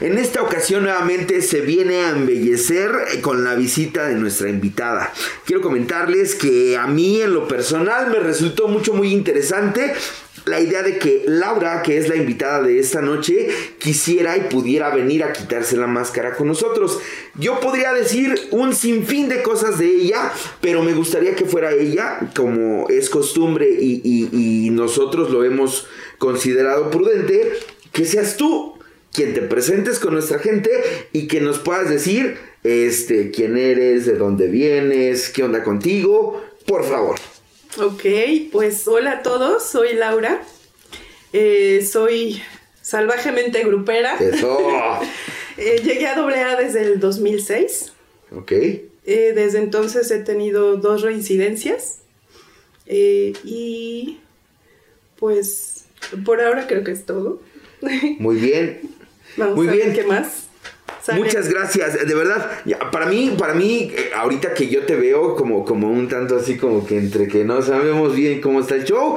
en esta ocasión nuevamente se viene a embellecer con la visita de nuestra invitada. Quiero comentarles que a mí en lo personal me resultó mucho muy interesante la idea de que Laura, que es la invitada de esta noche, quisiera y pudiera venir a quitarse la máscara con nosotros. Yo podría decir un sinfín de cosas de ella, pero me gustaría que fuera ella, como es costumbre y, nosotros lo hemos considerado prudente, que seas tú quien te presentes con nuestra gente y que nos puedas decir este, quién eres, de dónde vienes, qué onda contigo, por favor. Ok, pues hola a todos, soy Laura. Eh, soy salvajemente grupera. Eso. Eh, llegué a AA desde el 2006. Ok. Eh, desde entonces he tenido dos reincidencias. y pues por ahora creo que es todo. Muy bien. Vamos Muy a bien. qué más. Muchas gracias, de verdad. Para mí, para mí, eh, ahorita que yo te veo como, como un tanto así como que entre que no sabemos bien cómo está el show,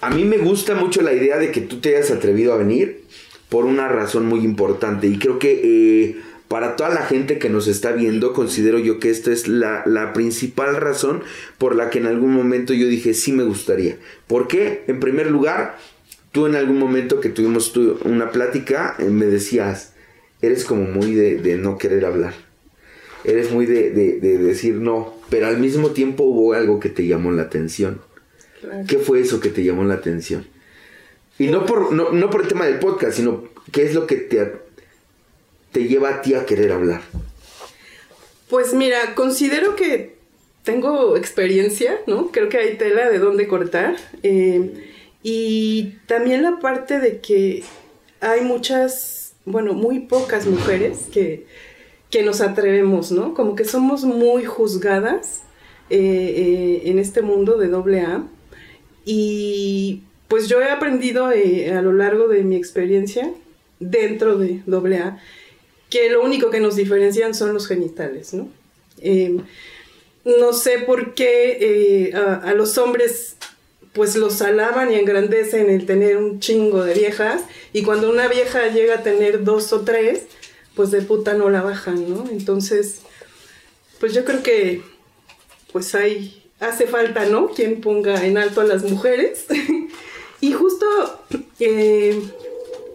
a mí me gusta mucho la idea de que tú te hayas atrevido a venir por una razón muy importante y creo que eh, para toda la gente que nos está viendo, considero yo que esta es la, la, principal razón por la que en algún momento yo dije sí me gustaría. ¿Por qué? En primer lugar, tú en algún momento que tuvimos una plática eh, me decías, eres como muy de, no querer hablar. Eres muy de, decir no, pero al mismo tiempo hubo algo que te llamó la atención. ¿Qué fue eso que te llamó la atención? Y no por, no, por el tema del podcast, sino qué es lo que te, te lleva a ti a querer hablar. Pues mira, considero que tengo experiencia, ¿no? Creo que hay tela de dónde cortar. Eh, y también la parte de que hay muchas bueno, muy pocas mujeres que, nos atrevemos, ¿no? Como que somos muy juzgadas eh, eh, en este mundo de doble A. Y pues yo he aprendido eh, a lo largo de mi experiencia dentro de doble A que lo único que nos diferencian son los genitales, ¿no? no sé por qué a los hombres pues los alaban y engrandecen el tener un chingo de viejas y cuando una vieja llega a tener dos o tres, pues de puta no la bajan, ¿no? Entonces, pues yo creo que pues hay, hace falta, ¿no? Quien ponga en alto a las mujeres. y justo eh,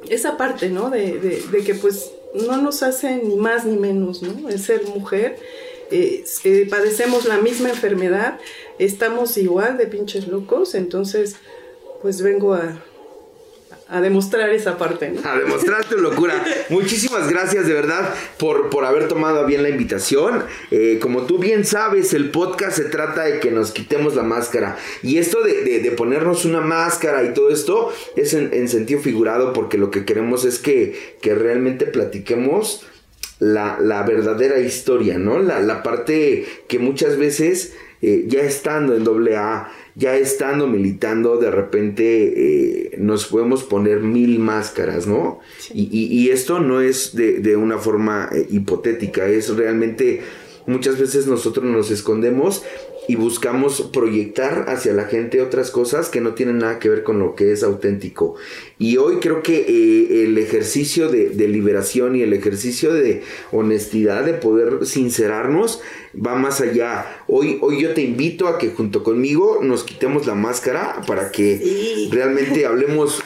esa parte, ¿no? De, de, que pues no nos hace ni más ni menos, ¿no? El ser mujer. Eh, eh, padecemos la misma enfermedad, estamos igual de pinches locos, entonces pues vengo a, a demostrar esa parte. A demostrar tu locura. Muchísimas gracias de verdad por, por haber tomado bien la invitación. Eh, como tú bien sabes, el podcast se trata de que nos quitemos la máscara. Y esto de, ponernos una máscara y todo esto es en, sentido figurado porque lo que queremos es que, que realmente platiquemos la, la, verdadera historia, ¿no? La, la parte que muchas veces eh, ya estando en doble A, ya estando militando, de repente eh, nos podemos poner mil máscaras, ¿no? Y, esto no es de, una forma eh, hipotética, es realmente muchas veces nosotros nos escondemos y buscamos proyectar hacia la gente otras cosas que no tienen nada que ver con lo que es auténtico. Y hoy creo que eh, el ejercicio de, liberación y el ejercicio de honestidad, de poder sincerarnos, va más allá. Hoy, hoy yo te invito a que junto conmigo nos quitemos la máscara para que realmente hablemos,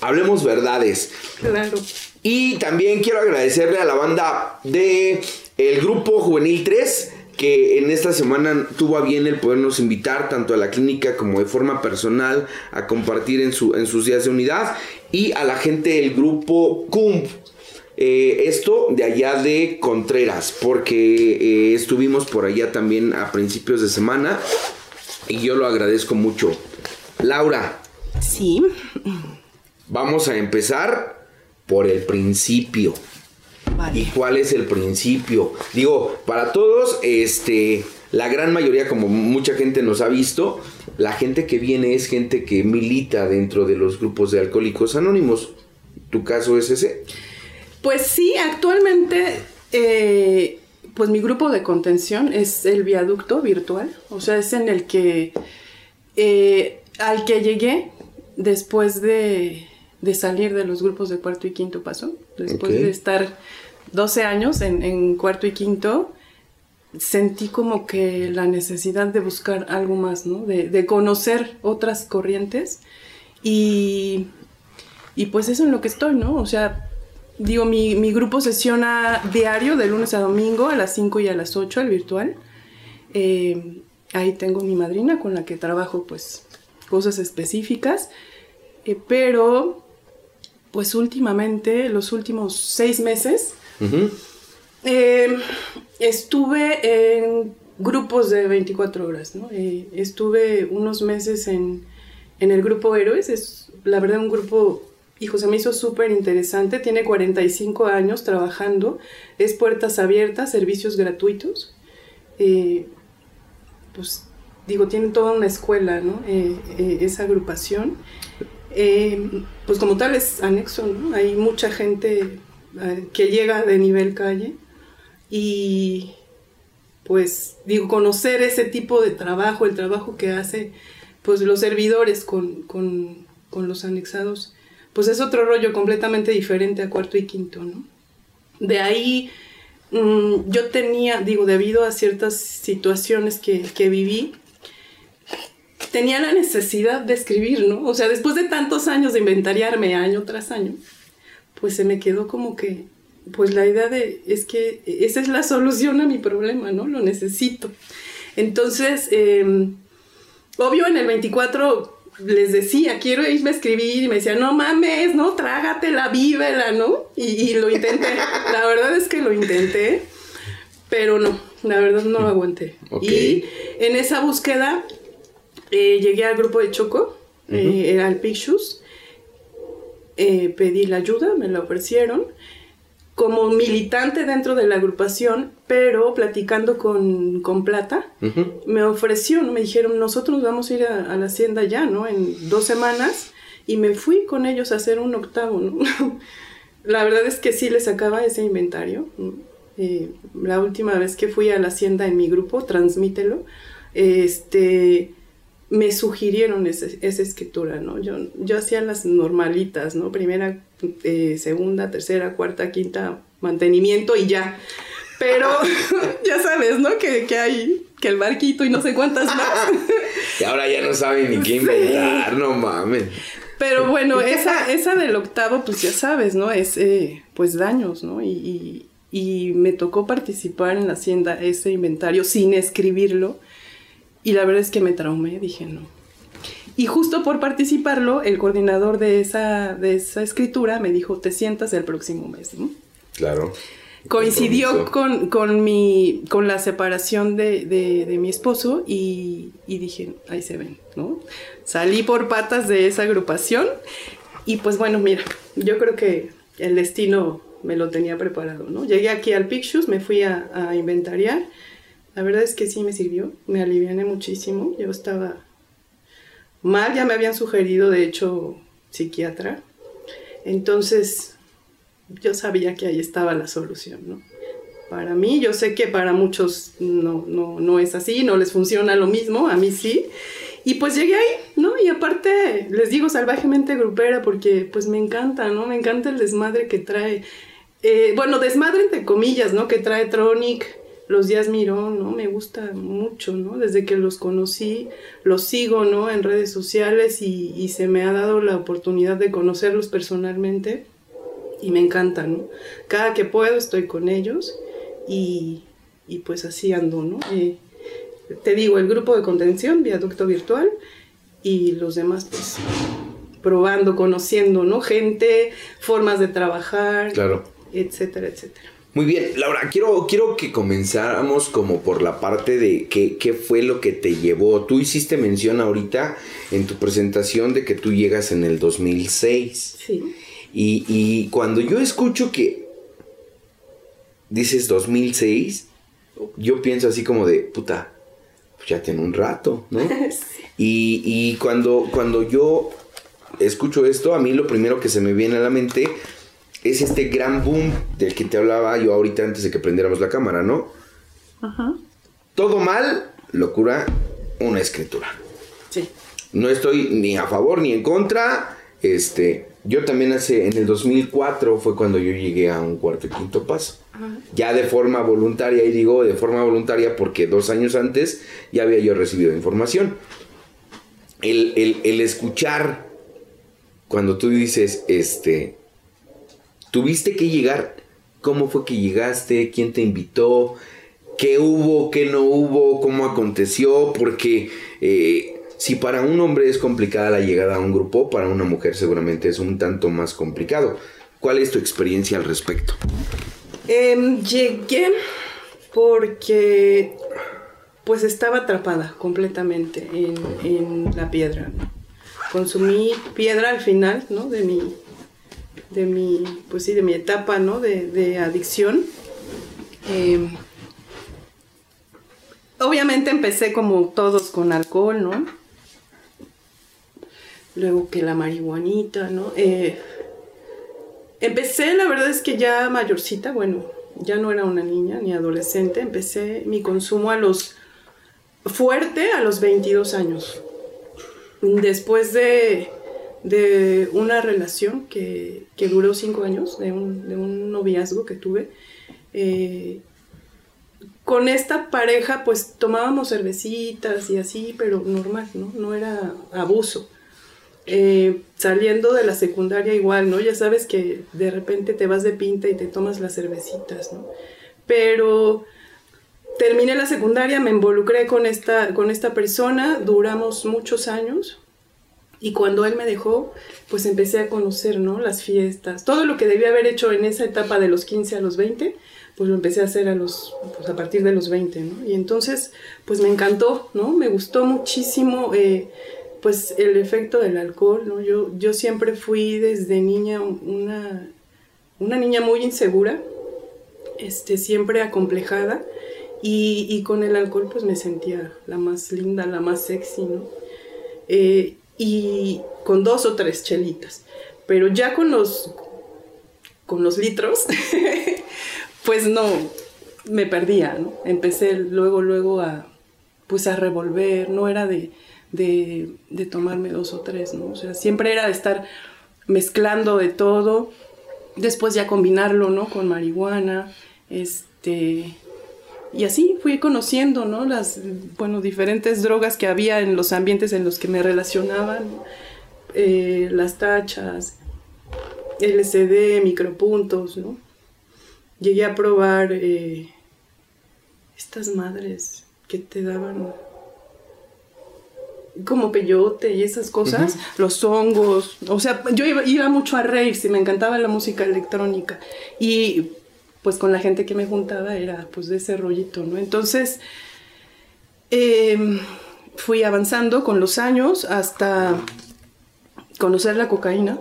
hablemos verdades. Claro. Y también quiero agradecerle a la banda de el grupo Juvenil 3 que en esta semana tuvo a bien el podernos invitar tanto a la clínica como de forma personal a compartir en, su, en sus días de unidad y a la gente del grupo CUMP. Eh, esto de allá de Contreras, porque eh, estuvimos por allá también a principios de semana y yo lo agradezco mucho. Laura. Sí. Vamos a empezar por el principio. ¿Y cuál es el principio? Digo, para todos, este, la gran mayoría, como mucha gente nos ha visto, la gente que viene es gente que milita dentro de los grupos de alcohólicos anónimos. ¿Tu caso es ese? Pues sí, actualmente, eh, pues mi grupo de contención es el viaducto virtual, o sea, es en el que, eh, al que llegué después de de salir de los grupos de cuarto y quinto paso. Después de estar 12 años en, cuarto y quinto, sentí como que la necesidad de buscar algo más, ¿no? De, de conocer otras corrientes. Y, y pues eso en lo que estoy, ¿no? O sea, digo, mi, mi, grupo sesiona diario de lunes a domingo a las 5 y a las 8, el virtual. Eh, ahí tengo mi madrina con la que trabajo pues cosas específicas. Eh, pero pues últimamente, los últimos seis meses, eh, estuve en grupos de 24 horas, ¿no? estuve unos meses en, en el grupo Héroes, es la verdad un grupo hijo, se me hizo súper interesante. Tiene 45 años trabajando. Es puertas abiertas, servicios gratuitos. Pues digo, tiene toda una escuela, ¿no? Eh, eh, esa agrupación. pues como tal es anexo, ¿no? Hay mucha gente que llega de nivel calle y pues digo, conocer ese tipo de trabajo, el trabajo que hace pues los servidores con, con, con los anexados, pues es otro rollo completamente diferente a cuarto y quinto, ¿no? De ahí mm, yo tenía, digo, debido a ciertas situaciones que, que viví, tenía la necesidad de escribir, ¿no? O sea, después de tantos años de inventariarme año tras año, pues se me quedó como que, pues la idea de, es que esa es la solución a mi problema, ¿no? Lo necesito. Entonces, em, obvio en el 24 les decía, quiero irme a escribir, y me decía, no mames, no, trágatela, vívela, ¿no? Y, lo intenté. la verdad es que lo intenté, pero no, la verdad no lo aguanté. Y en esa búsqueda eh, llegué al grupo de Choco, eh, era el Pictures, eh, pedí la ayuda, me la ofrecieron como militante dentro de la agrupación, pero platicando con, con Plata, me ofreció, ¿no? me dijeron, nosotros vamos a ir a, la hacienda ya, ¿no? En dos semanas, y me fui con ellos a hacer un octavo, ¿no? la verdad es que sí les sacaba ese inventario. Eh, la última vez que fui a la hacienda en mi grupo, transmítelo, este me sugirieron esa escritura, ¿no? Yo, yo hacía las normalitas, ¿no? Primera, eh, segunda, tercera, cuarta, quinta, mantenimiento y ya. Pero ya sabes, ¿no? Que, hay que el barquito y no sé cuántas más. y ahora ya no saben ni qué inventar, no mames. Pero bueno, esa, esa del octavo, pues ya sabes, ¿no? Es, eh, pues daños, ¿no? y, y me tocó participar en la hacienda ese inventario sin escribirlo y la verdad es que me traumé, dije no. Y justo por participarlo, el coordinador de esa, de esa escritura me dijo, te sientas el próximo mes. ¿no? Claro. Coincidió con, con, mi, con la separación de, de, mi esposo y, y, dije, ahí se ven, ¿no? Salí por patas de esa agrupación y pues bueno, mira, yo creo que el destino me lo tenía preparado, ¿no? Llegué aquí al Pictures, me fui a, a inventariar la verdad es que sí me sirvió, me aliviané muchísimo. Yo estaba mal, ya me habían sugerido, de hecho, psiquiatra. Entonces, yo sabía que ahí estaba la solución, ¿no? Para mí, yo sé que para muchos no, no, no es así, no les funciona lo mismo, a mí sí. Y pues llegué ahí, ¿no? Y aparte, les digo salvajemente grupera porque pues me encanta, ¿no? Me encanta el desmadre que trae. Eh, bueno, desmadre entre comillas, ¿no? Que trae Tronic, los días Mirón, ¿no? Me gusta mucho, ¿no? Desde que los conocí, los sigo, ¿no? En redes sociales y, se me ha dado la oportunidad de conocerlos personalmente y me encanta, ¿no? Cada que puedo estoy con ellos y, pues así ando, ¿no? Eh, te digo, el grupo de contención, viaducto virtual y los demás, pues probando, conociendo, ¿no? Gente, formas de trabajar, claro. etcétera, etcétera. Muy bien, Laura, quiero, quiero que comenzáramos como por la parte de qué, qué fue lo que te llevó. Tú hiciste mención ahorita en tu presentación de que tú llegas en el 2006. Sí. Y, y cuando yo escucho que dices 2006, yo pienso así como de, puta, pues ya tiene un rato, ¿no? y, y cuando, cuando yo escucho esto, a mí lo primero que se me viene a la mente es este gran boom del que te hablaba yo ahorita antes de que prendiéramos la cámara, ¿no? Ajá. Todo mal, locura, una escritura. Sí. No estoy ni a favor ni en contra, este, yo también hace, en el 2004 fue cuando yo llegué a un cuarto y quinto paso. Ya de forma voluntaria, y digo de forma voluntaria porque dos años antes ya había yo recibido información. El, el escuchar cuando tú dices, este, tuviste que llegar, ¿cómo fue que llegaste? ¿Quién te invitó? ¿Qué hubo? ¿Qué no hubo? ¿Cómo aconteció? Porque eh, si para un hombre es complicada la llegada a un grupo, para una mujer seguramente es un tanto más complicado. ¿Cuál es tu experiencia al respecto? Em, llegué porque pues estaba atrapada completamente en, la piedra. Consumí piedra al final, ¿no? De mi, de mi, pues sí, de mi etapa, ¿no? De, adicción. Em, obviamente empecé como todos con alcohol, ¿no? Luego que la marihuanita, ¿no? Eh, empecé, la verdad es que ya mayorcita, bueno, ya no era una niña ni adolescente, empecé mi consumo a los fuerte a los 22 años. Después de, de una relación que, que, duró cinco años, de un, de un noviazgo que tuve, eh, con esta pareja pues tomábamos cervecitas y así, pero normal, ¿no? No era abuso. Eh, saliendo de la secundaria igual, ¿no? Ya sabes que de repente te vas de pinta y te tomas las cervecitas, ¿no? Pero terminé la secundaria, me involucré con esta, con esta persona, duramos muchos años y cuando él me dejó, pues empecé a conocer, ¿no? Las fiestas, todo lo que debía haber hecho en esa etapa de los 15 a los 20, pues lo empecé a hacer a los, pues a partir de los 20, ¿no? Y entonces, pues me encantó, ¿no? Me gustó muchísimo, eh, pues el efecto del alcohol, ¿no? Yo, yo siempre fui desde niña una, una niña muy insegura, este, siempre acomplejada, y, y, con el alcohol pues me sentía la más linda, la más sexy, ¿no? Eh, y con dos o tres chelitas, pero ya con los, con los litros, pues no, me perdía, ¿no? Empecé luego, luego a, pues a revolver, no era de, de, de tomarme dos o tres, ¿no? O sea, siempre era de estar mezclando de todo, después ya combinarlo, ¿no? Con marihuana, este... Y así fui conociendo, ¿no? Las, bueno, diferentes drogas que había en los ambientes en los que me relacionaban, eh, las tachas, LCD, micropuntos, ¿no? llegué a probar eh, estas madres que te daban como peyote y esas cosas, los hongos, o sea, yo iba, mucho a reír, y me encantaba la música electrónica y pues con la gente que me juntaba era pues de ese rollito, ¿no? Entonces em, fui avanzando con los años hasta conocer la cocaína.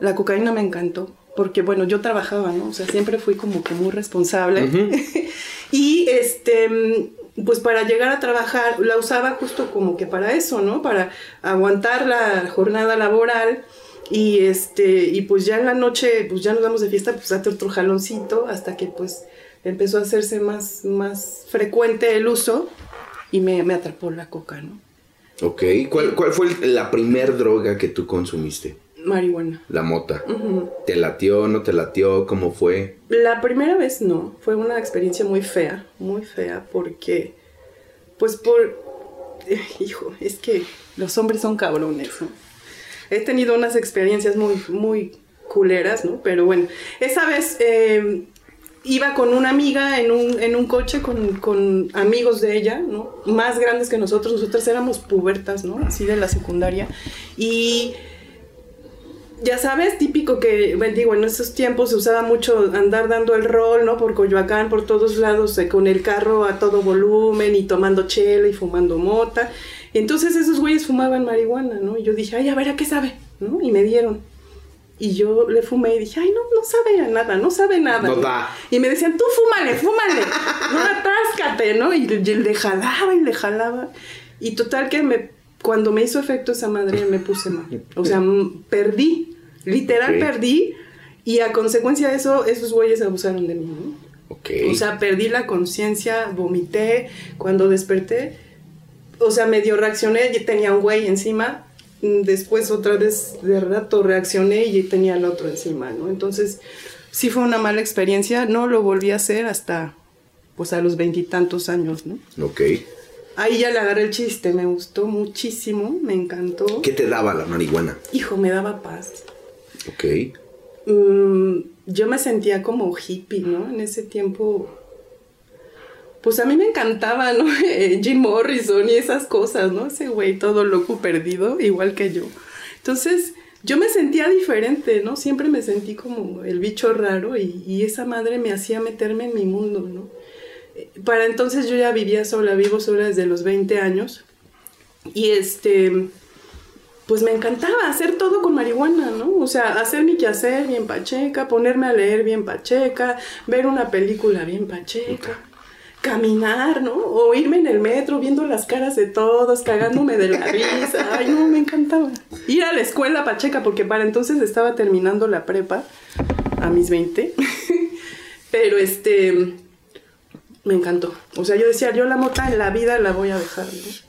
La cocaína me encantó porque bueno, yo trabajaba, ¿no? O sea, siempre fui como que muy responsable. y este, pues para llegar a trabajar, la usaba justo como que para eso, ¿no? Para aguantar la jornada laboral. Y este, y pues ya en la noche, pues ya nos damos de fiesta, pues date otro jaloncito, hasta que pues empezó a hacerse más, más frecuente el uso y me, me atrapó la coca, ¿no? Ok, ¿cuál, cuál fue la primer droga que tú consumiste? Marihuana. La mota. ¿Te latió, no te latió? ¿Cómo fue? La primera vez no. Fue una experiencia muy fea, muy fea, porque, pues por... hijo, es que los hombres son cabrones, ¿no? He tenido unas experiencias muy, muy culeras, ¿no? Pero bueno, esa vez eh, iba con una amiga en un, en un coche con, con, amigos de ella, ¿no? Más grandes que nosotros. Nosotras éramos pubertas, ¿no? Así de la secundaria. Y ya sabes, típico que, digo, en esos tiempos se usaba mucho andar dando el rol, ¿no? Por Coyoacán, por todos lados, eh, con el carro a todo volumen y tomando chela y fumando mota. Entonces esos güeyes fumaban marihuana, ¿no? Y yo dije, ay, a ver, ¿a qué sabe? ¿No? Y me dieron. Y yo le fumé y dije, ay, no, no sabe a nada, no sabe nada. No Y me decían, tú fúmale, fúmale, no atáscate, ¿no? Y le jalaba y le jalaba. Y total que me cuando me hizo efecto esa madre me puse mal. O sea, perdí, literal perdí y a consecuencia de eso esos güeyes abusaron de mí, ¿no? O sea, perdí la conciencia, vomité, cuando desperté, o sea, medio reaccioné, y tenía un güey encima, después otra vez de rato reaccioné y tenía el otro encima, ¿no? Entonces, sí fue una mala experiencia, no lo volví a hacer hasta, pues a los veintitantos años, ¿no? Ok. Ahí ya le agarré el chiste, me gustó muchísimo, me encantó. ¿Qué te daba la marihuana? Hijo, me daba paz. Ok. Mm, yo me sentía como hippie, ¿no? En ese tiempo, pues a mí me encantaba, ¿no? Jim Morrison y esas cosas, ¿no? Ese güey todo loco perdido, igual que yo. Entonces, yo me sentía diferente, ¿no? Siempre me sentí como el bicho raro y, esa madre me hacía meterme en mi mundo, ¿no? Para entonces yo ya vivía sola, vivo sola desde los 20 años y este pues me encantaba hacer todo con marihuana, ¿no? O sea, hacer mi quehacer bien pacheca, ponerme a leer bien pacheca, ver una película bien pacheca, caminar, ¿no? O irme en el metro viendo las caras de todos, cagándome de la risa. Ay, no, me encantaba. Ir a la escuela pacheca, porque para entonces estaba terminando la prepa, a mis 20. Pero este, me encantó. O sea, yo decía, yo la mota en la vida la voy a dejar, ¿no?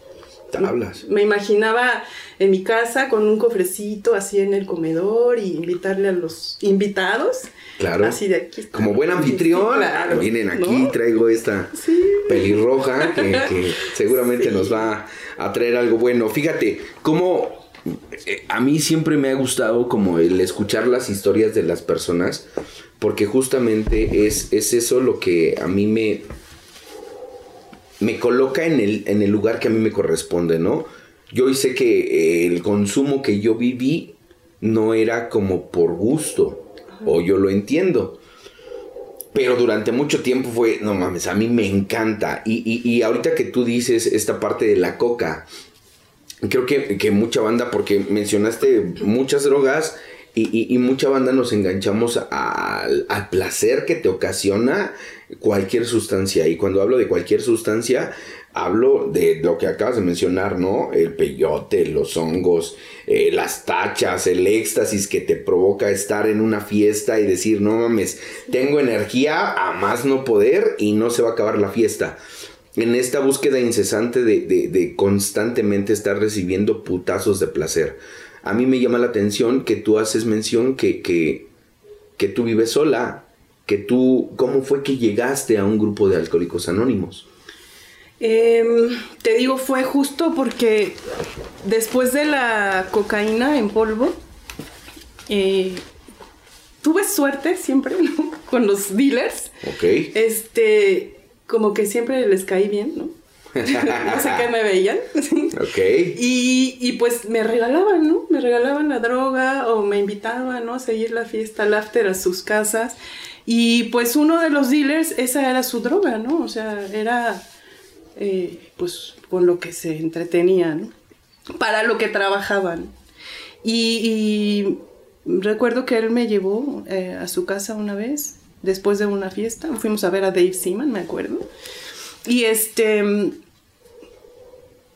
Tablas. Me imaginaba en mi casa con un cofrecito así en el comedor y invitarle a los invitados. Claro. Así de aquí. está. Como buen anfitrión, claro, vienen aquí, ¿no? traigo esta Sí. pelirroja que, que seguramente Sí. nos va a traer algo bueno. Fíjate, cómo eh, a mí siempre me ha gustado como el escuchar las historias de las personas, porque justamente es, es eso lo que a mí me, me coloca en el, en el lugar que a mí me corresponde, ¿no? Yo hoy sé que eh, el consumo que yo viví no era como por gusto, o yo lo entiendo. Pero durante mucho tiempo fue, no mames, a mí me encanta. Y, y- ahorita que tú dices esta parte de la coca, creo que, que mucha banda, porque mencionaste muchas drogas y, y- y mucha banda nos enganchamos al, al placer que te ocasiona cualquier sustancia. Y cuando hablo de cualquier sustancia, hablo de lo que acabas de mencionar, ¿no? El peyote, los hongos, eh, las tachas, el éxtasis que te provoca estar en una fiesta y decir, no mames, tengo energía a más no poder y no se va a acabar la fiesta en esta búsqueda incesante de, de- de constantemente estar recibiendo putazos de placer. A mí me llama la atención que tú haces mención que, que, que tú vives sola, que tú, ¿cómo fue que llegaste a un grupo de alcohólicos anónimos? Em, te digo, fue justo porque después de la cocaína en polvo, eh, tuve suerte siempre ¿no? con los dealers. ¿Ok? Este, como que siempre les caí bien, ¿no? no sé qué me veían. ¿Ok? Y, y pues me regalaban, ¿no? Me regalaban la droga o me invitaban, ¿no? A seguir la fiesta, el after a sus casas. Y pues uno de los dealers, esa era su droga, ¿no? O sea, era eh, pues con lo que se entretenían, para lo que trabajaban. Y, y recuerdo que él me llevó eh, a su casa una vez, después de una fiesta, fuimos a ver a Dave Seaman, me acuerdo. Y este,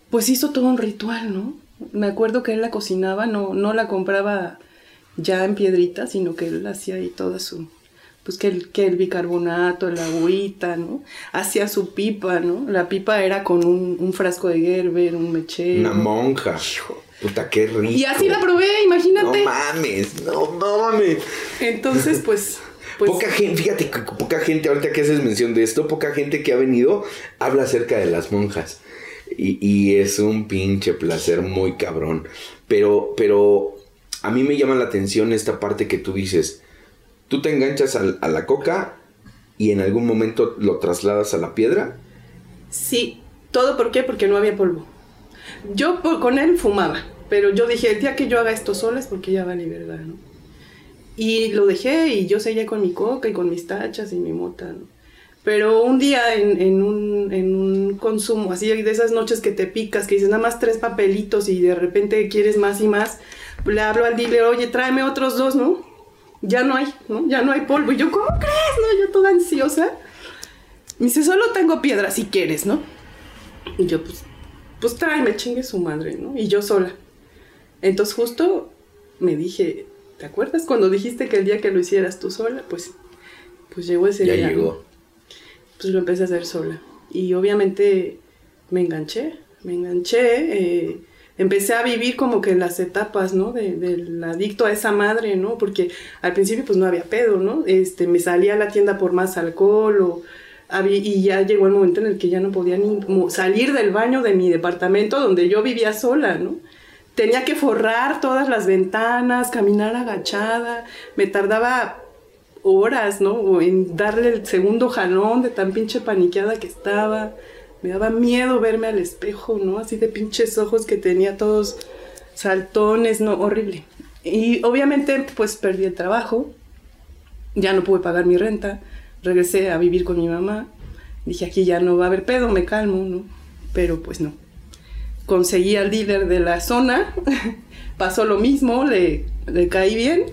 pues hizo todo un ritual, ¿no? Me acuerdo que él la cocinaba, no, no la compraba ya en piedritas, sino que él hacía ahí toda su, pues que el, que el bicarbonato, el agüita, ¿no? Hacía su pipa, ¿no? La pipa era con un, un frasco de Gerber, un mechero. Una monja. Hijo. Puta, qué rico. Y así la probé, No imagínate. mames, no mames. Entonces, pues, pues poca gente, fíjate poca gente, ahorita que haces mención de esto, poca gente que ha venido habla acerca de las monjas. Y, y es un pinche placer muy cabrón. Pero, pero a mí me llama la atención esta parte que tú dices. Tú te enganchas a la coca y en algún momento lo trasladas a la piedra. Sí, todo? Porque no había polvo. Yo por- con él fumaba, pero yo dije, el día que yo haga esto sola es porque ya vale verdad, ¿no? Y lo dejé y yo seguía con mi coca y con mis tachas y mi mota, ¿no? Pero un día en un, en un consumo, así de esas noches que te picas, que dices nada más tres papelitos y de repente quieres más y más, le hablo al dealer, oye, tráeme otros dos, ¿no? Ya no hay, ¿no? Ya no hay polvo. Y yo, ¿cómo crees? ¿No? Yo toda ansiosa. Me dice, solo tengo piedra si quieres, ¿no? Y yo, pues, pues tráeme, chingue su madre, ¿no? Y yo sola. Entonces justo me dije, ¿te acuerdas cuando dijiste que el día que lo hicieras tú sola? Pues, pues llegó ese Ya día. ¿no? llegó. Pues lo empecé a hacer sola. Y obviamente me enganché, me enganché. eh, empecé a vivir como que las etapas, ¿no? De- del adicto a esa madre, ¿no? Porque al principio pues no había pedo, ¿no? Este, me salía a la tienda por más alcohol o y ya llegó el momento en el que ya no podía ni salir del baño de mi departamento donde yo vivía sola, ¿no? Tenía que forrar todas las ventanas, caminar agachada, me tardaba horas, ¿no? En darle el segundo jalón de tan pinche paniqueada que estaba. Me daba miedo verme al espejo, ¿no? Así de pinches ojos que tenía todos saltones, ¿no? Horrible. Y obviamente, pues perdí el trabajo. Ya no pude pagar mi renta. Regresé a vivir con mi mamá. Dije, aquí ya no va a haber pedo, me calmo, ¿no? Pero pues no. Conseguí al líder de la zona. Pasó lo mismo, le, le caí bien.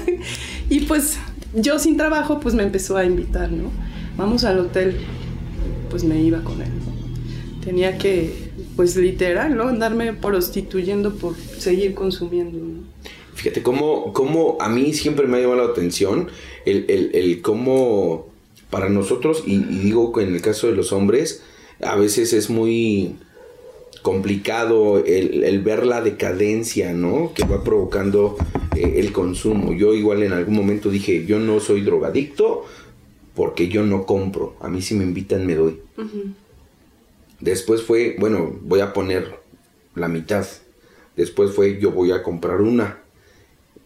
y pues yo sin trabajo, pues me empezó a invitar, ¿no? Vamos al hotel. Pues me iba con él. Tenía que, pues literal, ¿no? Andarme prostituyendo por seguir consumiendo. Fíjate cómo, cómo a mí siempre me ha llamado la atención el, el, cómo para nosotros, y, digo que en el caso de los hombres, a veces es muy complicado el, el ver la decadencia, ¿no? Que va provocando eh, el consumo. Yo igual en algún momento dije, yo no soy drogadicto porque yo no compro. A mí si me invitan me doy. Después fue, bueno, voy a poner la mitad. Después fue, yo voy a comprar una.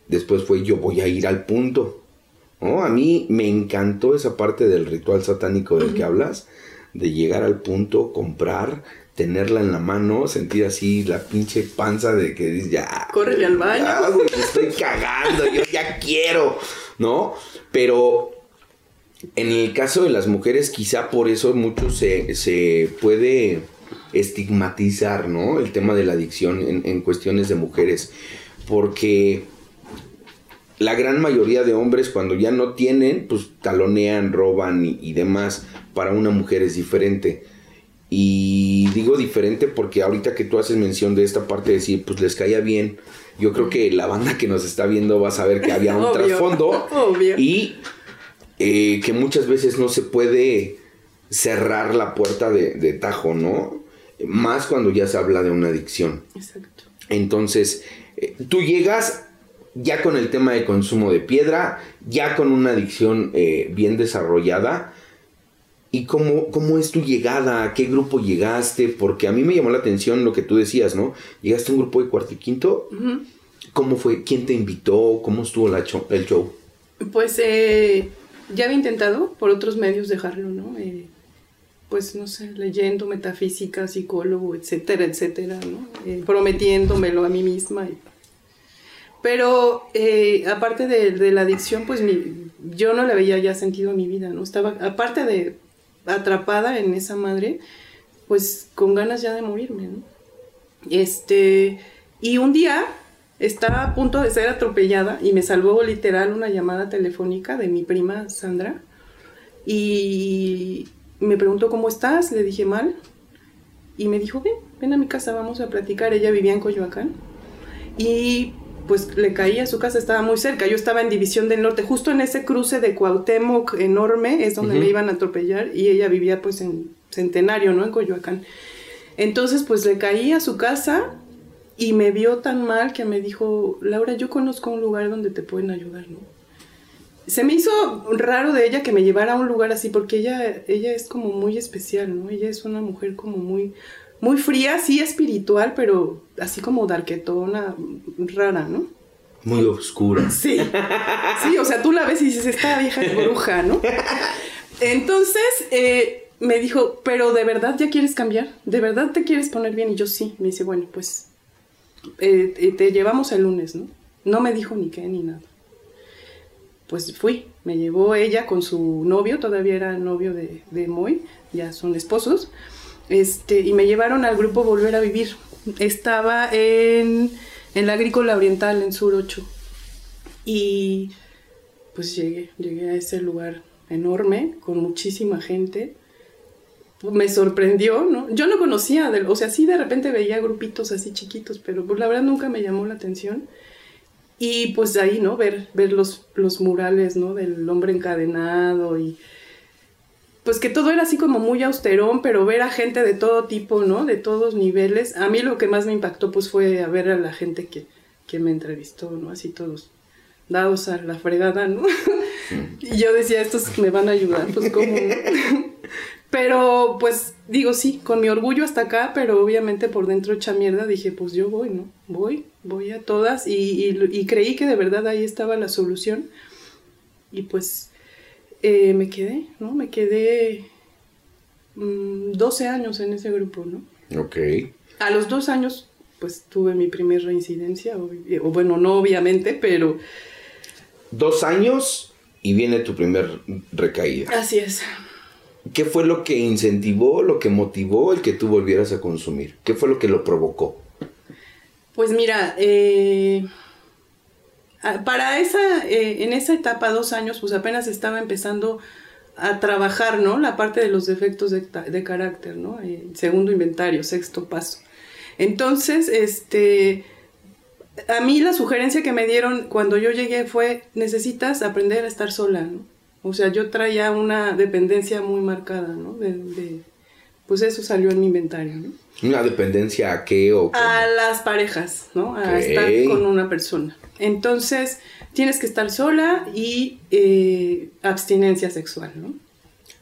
Después fue, yo voy a ir al punto. ¿No? A mí me encantó esa parte del ritual satánico del que hablas, de llegar al punto, comprar, tenerla en la mano, sentir así la pinche panza de que dices, ya. Córrele al baño. ya, estoy cagando, yo ya quiero, ¿no? Pero en el caso de las mujeres, quizá por eso mucho se, se puede estigmatizar, ¿no? El tema de la adicción en, en cuestiones de mujeres. Porque la gran mayoría de hombres cuando ya no tienen, pues talonean, roban y, y demás. Para una mujer es diferente. Y digo diferente porque ahorita que tú haces mención de esta parte de decir, pues les caía bien, yo creo que la banda que nos está viendo va a saber que había un Obvio, trasfondo obvio. y eh, que muchas veces no se puede cerrar la puerta de, de tajo, ¿no? Más cuando ya se habla de una adicción. Exacto. Entonces, eh, tú llegas ya con el tema de consumo de piedra, ya con una adicción eh, bien desarrollada. ¿Y cómo, cómo es tu llegada? ¿A qué grupo llegaste? Porque a mí me llamó la atención lo que tú decías, ¿no? Llegaste a un grupo de cuarto y quinto. ¿Cómo fue? ¿Quién te invitó? ¿Cómo estuvo la cho- el show? Pues eh, ya había intentado por otros medios dejarlo, ¿no? Eh, pues no sé, leyendo metafísica, psicólogo, etcétera, etcétera, ¿no? Eh, prometiéndomelo a mí misma. Pero eh, aparte de, la adicción, pues yo no le veía ya sentido a mi vida, ¿no? Estaba, aparte de atrapada en esa madre, pues con ganas ya de morirme, ¿no? Este, y un día estaba a punto de ser atropellada y me salvó literal una llamada telefónica de mi prima Sandra. Y me preguntó cómo estás, le dije mal. Y me dijo, ven, ven a mi casa, vamos a platicar. Ella vivía en Coyoacán. Y pues le caí a su casa, estaba muy cerca. Yo estaba en División del Norte, justo en ese cruce de Cuauhtémoc enorme, es donde Ujú. me iban a atropellar. Y ella vivía pues en Centenario, ¿no? En Coyoacán. Entonces pues le caí a su casa y me vio tan mal que me dijo, Laura, yo conozco un lugar donde te pueden ayudar, ¿no? Se me hizo raro de ella que me llevara a un lugar así, porque ella, ella es como muy especial, ¿no? Ella es una mujer como muy, muy fría, sí espiritual, pero así como darquetona, rara, ¿no? Muy oscura. Sí, sí, o sea, tú la ves y dices, esta vieja es bruja, ¿no? Entonces, eh, me dijo, pero ¿de verdad ya quieres cambiar? ¿De verdad te quieres poner bien? Y yo sí, me dice, bueno, pues eh, eh, te llevamos el lunes, ¿no? No me dijo ni qué ni nada. Pues fui, me llevó ella con su novio, todavía era novio de, de Moy, ya son esposos, este, y me llevaron al grupo Volver a Vivir. Estaba en, en la Agrícola Oriental, en Sur 8. Y pues llegué, llegué a ese lugar enorme, con muchísima gente. Me sorprendió, ¿no? Yo no conocía, de, o sea, sí de repente veía grupitos así chiquitos, pero pues la verdad nunca me llamó la atención. Y pues ahí, ¿no? Ver, ver los, los murales, ¿no? Del hombre encadenado y pues que todo era así como muy austerón, pero ver a gente de todo tipo, ¿no? De todos niveles. A mí lo que más me impactó pues fue a ver a la gente que, que me entrevistó, ¿no? Así todos dados a la fregada, ¿no? y yo decía, estos me van a ayudar, pues como... pero pues digo, sí, con mi orgullo hasta acá, pero obviamente por dentro hecha mierda, dije, pues yo voy, ¿no? Voy, voy a todas y, y, creí que de verdad ahí estaba la solución. Y pues eh, me quedé, ¿no? Me quedé 12 mm, años en ese grupo, ¿no? Ok. A los dos años, pues tuve mi primera reincidencia, o, o bueno, no obviamente, pero dos años y viene tu primer recaída. Así es. ¿Qué fue lo que incentivó, lo que motivó el que tú volvieras a consumir? ¿Qué fue lo que lo provocó? Pues mira, eh, para esa, eh, en esa etapa, dos años, pues apenas estaba empezando a trabajar, ¿no? La parte de los defectos de, carácter, ¿no? Eh, segundo inventario, sexto paso. Entonces, este, a mí la sugerencia que me dieron cuando yo llegué fue, necesitas aprender a estar sola, ¿no? O sea, yo traía una dependencia muy marcada, ¿no? De, pues eso salió en mi inventario, ¿no? ¿Una dependencia a qué o A las parejas, ¿no? A estar con una persona. Entonces, tienes que estar sola y eh, abstinencia sexual, ¿no?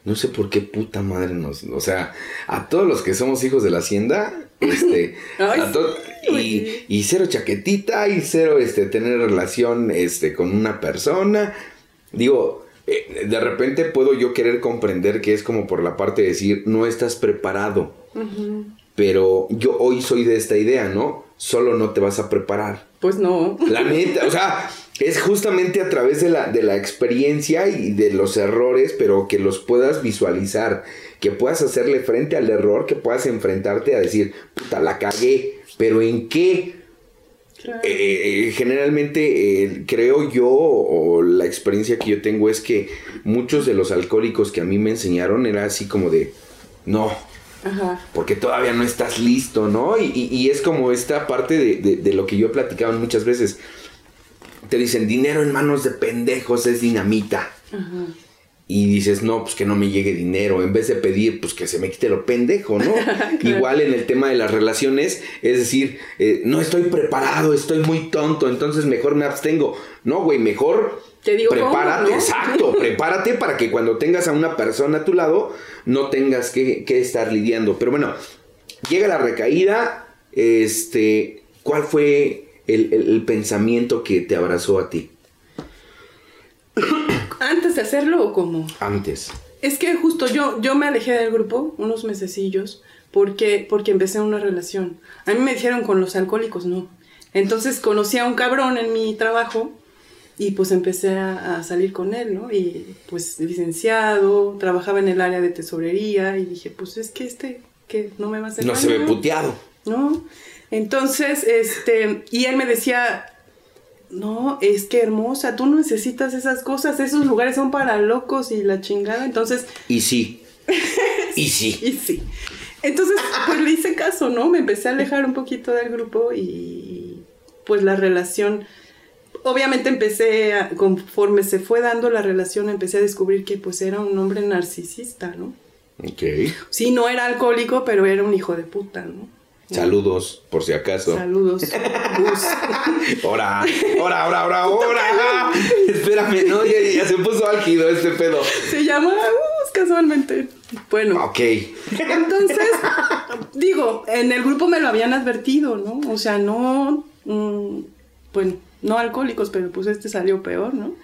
No sé por qué puta madre nos... O sea, a todos los que somos hijos de la hacienda, este... y, cero chaquetita y cero este, tener relación este, con una persona. Digo, eh, de repente puedo yo querer comprender que es como por la parte de decir, no estás preparado. Pero yo hoy soy de esta idea, ¿no? Solo no te vas a preparar. Pues no. La neta, o sea, es justamente a través de la, de la experiencia y de los errores, pero que los puedas visualizar, que puedas hacerle frente al error, que puedas enfrentarte a decir, puta, la cagué, pero ¿en qué? Eh, eh, generalmente eh, creo yo o la experiencia que yo tengo es que muchos de los alcohólicos que a mí me enseñaron era así como de no porque todavía no estás listo no y, es como esta parte de, de, lo que yo he platicado muchas veces. Te dicen dinero en manos de pendejos es dinamita y dices, no, pues que no me llegue dinero, en vez de pedir, pues que se me quite lo pendejo, ¿no? Igual en el tema de las relaciones, es decir, eh, no estoy preparado, estoy muy tonto, entonces mejor me abstengo. No, güey, mejor Te digo prepárate, exacto, prepárate para que cuando tengas a una persona a tu lado, no tengas que, estar lidiando. Pero bueno, llega la recaída, este, ¿cuál fue el pensamiento que te abrazó a ti? ¿Antes de hacerlo o cómo? Antes. Es que justo yo, yo me alejé del grupo unos mesecillos porque, porque empecé una relación. A mí me dijeron con los alcohólicos no. Entonces conocí a un cabrón en mi trabajo y pues empecé a, salir con él, ¿no? Y pues licenciado, trabajaba en el área de tesorería y dije, pues es que este, que no me va a hacer No se ve puteado. ¿No? Entonces, este, y él me decía, no, es que hermosa, tú no necesitas esas cosas, esos lugares son para locos y la chingada, entonces... Y sí. y sí. Y sí. Entonces, pues le hice caso, ¿no? Me empecé a alejar un poquito del grupo y pues la relación, obviamente empecé, a, conforme se fue dando la relación, empecé a descubrir que pues era un hombre narcisista, ¿no? Ok. Sí, no era alcohólico, pero era un hijo de puta, ¿no? Saludos, por si acaso. Saludos, Gus. ¡Hora! ¡Hora, hora, hora, hora! Espérame, ¿no? Ya, se puso álgido este pedo. Se llama Gus, casualmente. Bueno. Ok. Entonces, digo, en el grupo me lo habían advertido, ¿no? O sea, no. Mm, bueno, no alcohólicos, pero pues este salió peor, ¿no?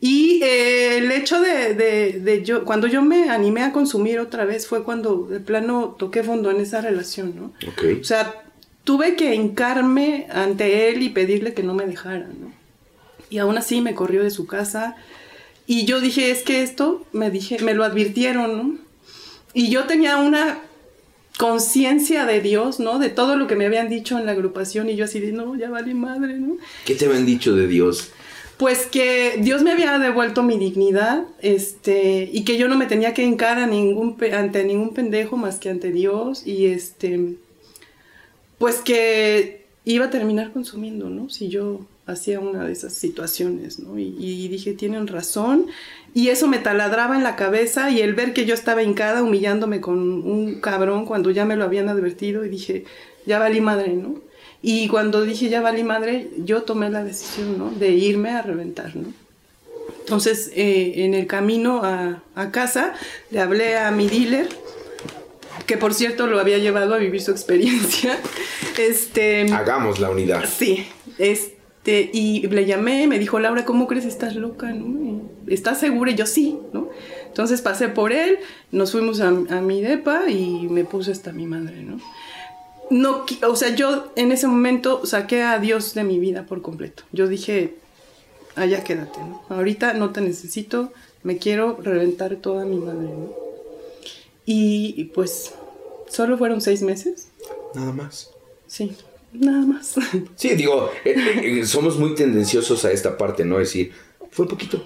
Y eh, el hecho de, de, yo, cuando yo me animé a consumir otra vez fue cuando de plano toqué fondo en esa relación, ¿no? O sea, tuve que hincarme ante él y pedirle que no me dejara, ¿no? Y aún así me corrió de su casa. Y yo dije, es que esto, me dije, me lo advirtieron, ¿no? Y yo tenía una conciencia de Dios, ¿no? De todo lo que me habían dicho en la agrupación y yo así de, no, ya vale madre, ¿no? ¿Qué te habían dicho de Dios? Pues que Dios me había devuelto mi dignidad, este, y que yo no me tenía que hincar ningún, ante ningún pendejo más que ante Dios, y este, pues que iba a terminar consumiendo, ¿no? Si yo hacía una de esas situaciones, ¿no? Y, y, dije, tienen razón. Y eso me taladraba en la cabeza y el ver que yo estaba hincada humillándome con un cabrón cuando ya me lo habían advertido y dije, ya valí madre, ¿no? Y cuando dije, ya valí madre, yo tomé la decisión, ¿no? De irme a reventar, ¿no? Entonces, eh, en el camino a, a casa, le hablé a mi dealer, que por cierto lo había llevado a vivir su experiencia. Este, Hagamos la unidad. Sí, este, y le llamé, me dijo, Laura, ¿cómo crees? ¿Estás loca? ¿no? ¿Estás segura? Y yo sí, ¿no? Entonces pasé por él, nos fuimos a, a mi depa y me puse hasta mi madre, ¿no? No, o sea, yo en ese momento saqué a Dios de mi vida por completo. Yo dije, allá quédate, ¿no? Ahorita no te necesito, me quiero reventar toda mi madre, ¿no? Y pues solo fueron seis meses. Nada más. Sí, nada más. Sí, digo, eh, eh, somos muy tendenciosos a esta parte, ¿no? Es decir, fue poquito.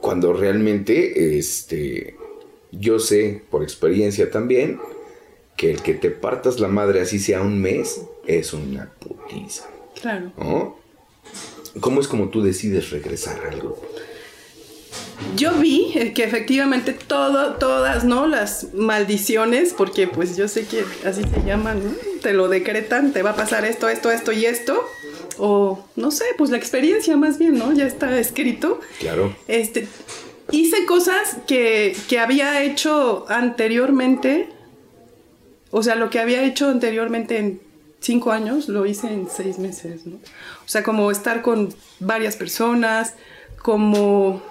Cuando realmente, este, yo sé por experiencia también que el que te partas la madre así sea un mes es una putiza. Claro. ¿No? ¿Cómo es como tú decides regresar al grupo? Yo vi que efectivamente todo, todas, ¿no? Las maldiciones, porque pues yo sé que así se llaman, ¿no? Te lo decretan, te va a pasar esto, esto, esto y esto. O no sé, pues la experiencia más bien, ¿no? Ya está escrito. Claro. Este, hice cosas que, que había hecho anteriormente. O sea, lo que había hecho anteriormente en cinco años, lo hice en seis meses, ¿no? O sea, como estar con varias personas, como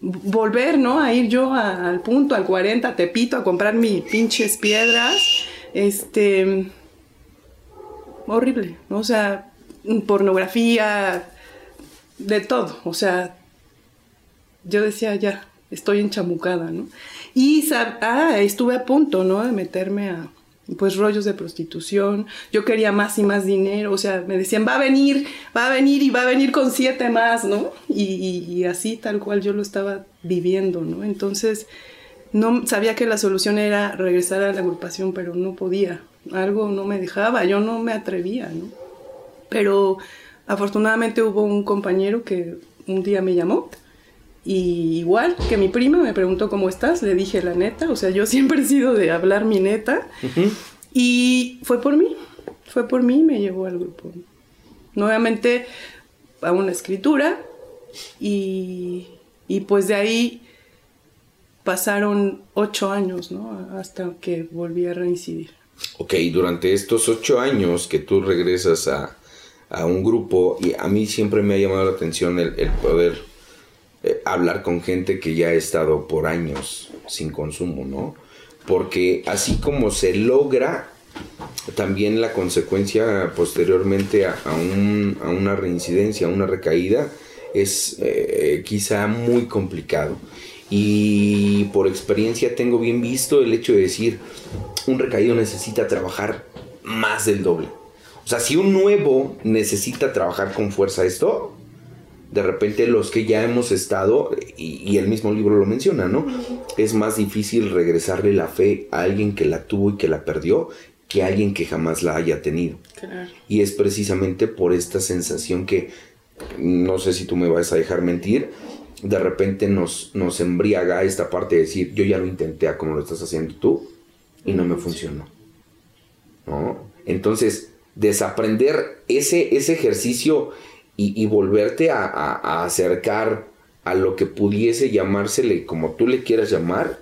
volver, ¿no? A ir yo a, al punto, al 40, a Tepito, a comprar mis pinches piedras. Este. Horrible, ¿no? O sea, pornografía, de todo. O sea, yo decía, ya, estoy enchamucada, ¿no? Y ah, estuve a punto, ¿no? De meterme a, pues rollos de prostitución, yo quería más y más dinero, o sea, me decían, va a venir, va a venir y va a venir con siete más, ¿no? Y, así tal cual yo lo estaba viviendo, ¿no? Entonces, no sabía que la solución era regresar a la agrupación, pero no podía, algo no me dejaba, yo no me atrevía, ¿no? Pero afortunadamente hubo un compañero que un día me llamó y igual que mi prima me preguntó cómo estás, le dije la neta, o sea, yo siempre he sido de hablar mi neta. Uh -huh. Y fue por mí, fue por mí y me llevó al grupo. Nuevamente a una escritura y, y pues de ahí pasaron ocho años, ¿no? Hasta que volví a reincidir. Ok, durante estos ocho años que tú regresas a, a un grupo, y a mí siempre me ha llamado la atención el, el poder eh, hablar con gente que ya ha estado por años sin consumo, ¿no? Porque así como se logra también la consecuencia posteriormente a, un, a una reincidencia, a una recaída, es eh, quizá muy complicado. Y por experiencia tengo bien visto el hecho de decir, un recaído necesita trabajar más del doble. O sea, si un nuevo necesita trabajar con fuerza esto, de repente los que ya hemos estado, y, y, el mismo libro lo menciona, ¿no? Es más difícil regresarle la fe a alguien que la tuvo y que la perdió que a alguien que jamás la haya tenido. Claro. Y es precisamente por esta sensación que, no sé si tú me vas a dejar mentir, de repente nos, nos embriaga esta parte de decir, yo ya lo intenté a como lo estás haciendo tú y no me funcionó. ¿No? Entonces, desaprender ese, ese ejercicio y, y volverte a, a, a, acercar a lo que pudiese llamársele, como tú le quieras llamar,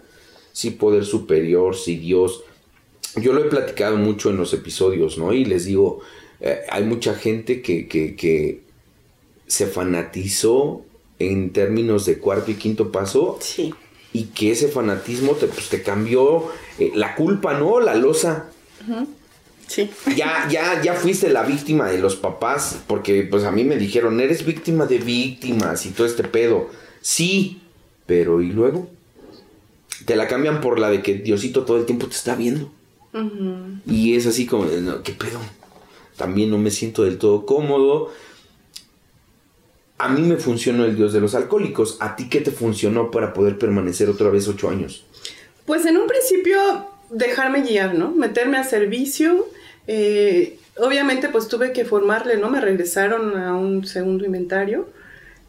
si poder superior, si Dios. Yo lo he platicado mucho en los episodios, ¿no? Y les digo, eh, hay mucha gente que, que, que, se fanatizó en términos de cuarto y quinto paso. Sí. Y que ese fanatismo te, pues, te cambió eh, la culpa, ¿no? La losa. Uh -huh. Sí. Ya, ya, ya fuiste la víctima de los papás, porque pues a mí me dijeron, eres víctima de víctimas y todo este pedo. Sí, pero ¿y luego? Te la cambian por la de que Diosito todo el tiempo te está viendo. Uh -huh. Y es así como, no, ¿qué pedo? También no me siento del todo cómodo. A mí me funcionó el Dios de los alcohólicos. ¿A ti qué te funcionó para poder permanecer otra vez ocho años? Pues en un principio dejarme guiar, ¿no? Meterme a servicio, eh, obviamente pues tuve que formarle, ¿no? Me regresaron a un segundo inventario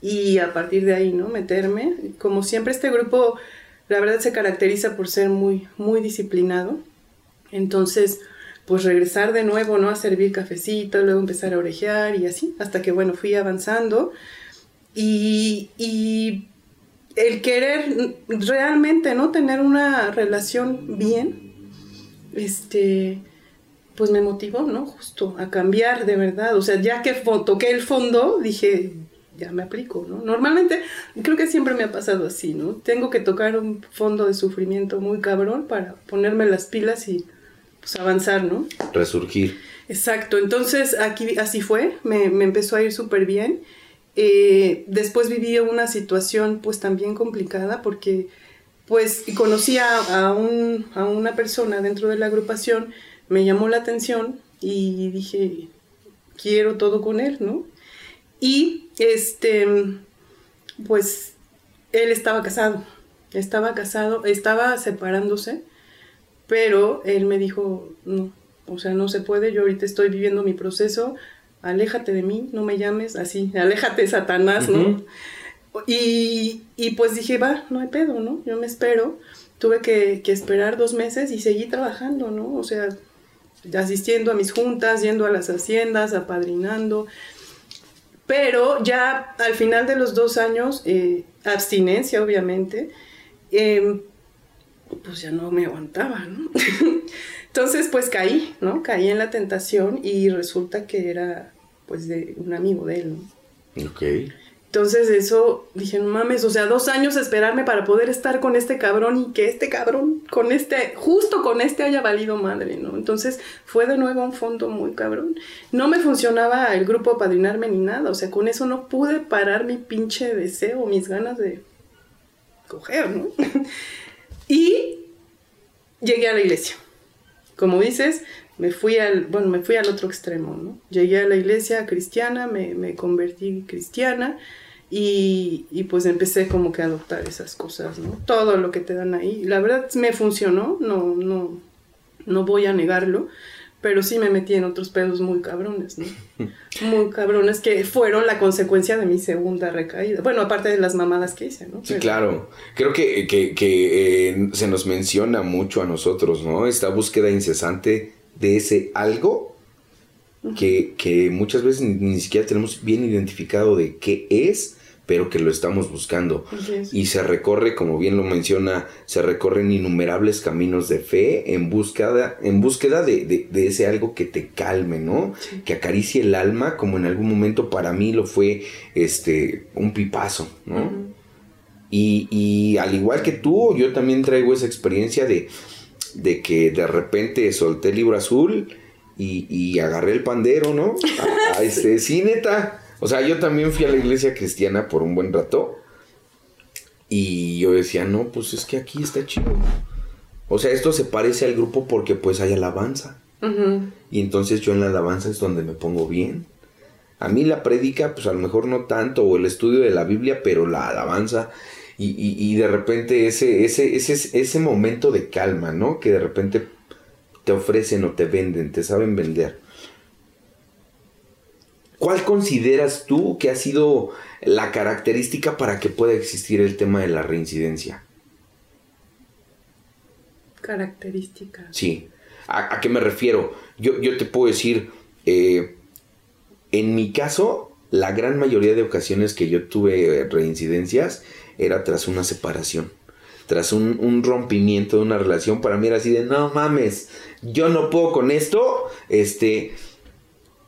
y a partir de ahí, ¿no? Meterme. Como siempre este grupo, la verdad se caracteriza por ser muy, muy disciplinado. Entonces, pues regresar de nuevo, ¿no? A servir cafecito, luego empezar a orejear y así, hasta que, bueno, fui avanzando. Y, y el querer realmente, ¿no? Tener una relación bien, este, pues me motivó, ¿no? Justo a cambiar de verdad. O sea, ya que toqué el fondo, dije, ya me aplico, ¿no? Normalmente, creo que siempre me ha pasado así, ¿no? Tengo que tocar un fondo de sufrimiento muy cabrón para ponerme las pilas y pues avanzar, ¿no? Resurgir. Exacto, entonces aquí así fue, me, empezó a ir súper bien. Eh, después viví una situación pues también complicada porque pues conocí a, a, a una persona dentro de la agrupación, me llamó la atención y dije, quiero todo con él, ¿no? Y este, pues él estaba casado, estaba casado, estaba separándose, pero él me dijo, no, o sea, no se puede, yo ahorita estoy viviendo mi proceso, aléjate de mí, no me llames así, aléjate Satanás, ¿no? y, y, pues dije, va, no hay pedo, ¿no? Yo me espero. Tuve que, que, esperar dos meses y seguí trabajando, ¿no? O sea, asistiendo a mis juntas, yendo a las haciendas, apadrinando. Pero ya al final de los dos años, eh, abstinencia obviamente, em, pues ya no me aguantaba, ¿no? Entonces pues caí, ¿no? Caí en la tentación y resulta que era pues de un amigo de él, ¿no? Ok. Entonces eso, dije, no mames, o sea, dos años esperarme para poder estar con este cabrón y que este cabrón, con este, justo con este haya valido madre, ¿no? Entonces fue de nuevo un fondo muy cabrón. No me funcionaba el grupo padrinarme ni nada, o sea, con eso no pude parar mi pinche deseo, mis ganas de coger, ¿no? y llegué a la iglesia. Como dices, me fui al, bueno, me fui al otro extremo, ¿no? Llegué a la iglesia cristiana, me, me convertí cristiana y, y, pues empecé como que a adoptar esas cosas, ¿no? Todo lo que te dan ahí. La verdad me funcionó, no, no, no voy a negarlo, pero sí me metí en otros pedos muy cabrones, ¿no? Muy cabrones que fueron la consecuencia de mi segunda recaída. Bueno, aparte de las mamadas que hice, ¿no? Sí, claro. Creo que, que, que eh, se nos menciona mucho a nosotros, ¿no? Esta búsqueda incesante de ese algo que, que muchas veces ni, siquiera tenemos bien identificado de qué es, pero que lo estamos buscando. Y se recorre, como bien lo menciona, se recorren innumerables caminos de fe en búsqueda, en búsqueda de, de, ese algo que te calme, ¿no? Que acaricie el alma, como en algún momento para mí lo fue este, un pipazo, ¿no? y, y al igual que tú, yo también traigo esa experiencia de, de que de repente solté el libro azul y, agarré el pandero, ¿no? A, este, sí, neta. O sea, yo también fui a la iglesia cristiana por un buen rato. Y yo decía, no, pues es que aquí está chido. O sea, esto se parece al grupo porque pues hay alabanza. Y entonces yo en la alabanza es donde me pongo bien. A mí la prédica, pues a lo mejor no tanto, o el estudio de la Biblia, pero la alabanza y, de repente ese, ese, ese, ese momento de calma, ¿no? Que de repente te ofrecen o te venden, te saben vender. ¿Cuál consideras tú que ha sido la característica para que pueda existir el tema de la reincidencia? Característica. Sí. ¿A, qué me refiero? Yo, yo te puedo decir, eh, en mi caso, la gran mayoría de ocasiones que yo tuve reincidencias, era tras una separación. Tras un, rompimiento de una relación, para mí era así de, no mames, yo no puedo con esto, este,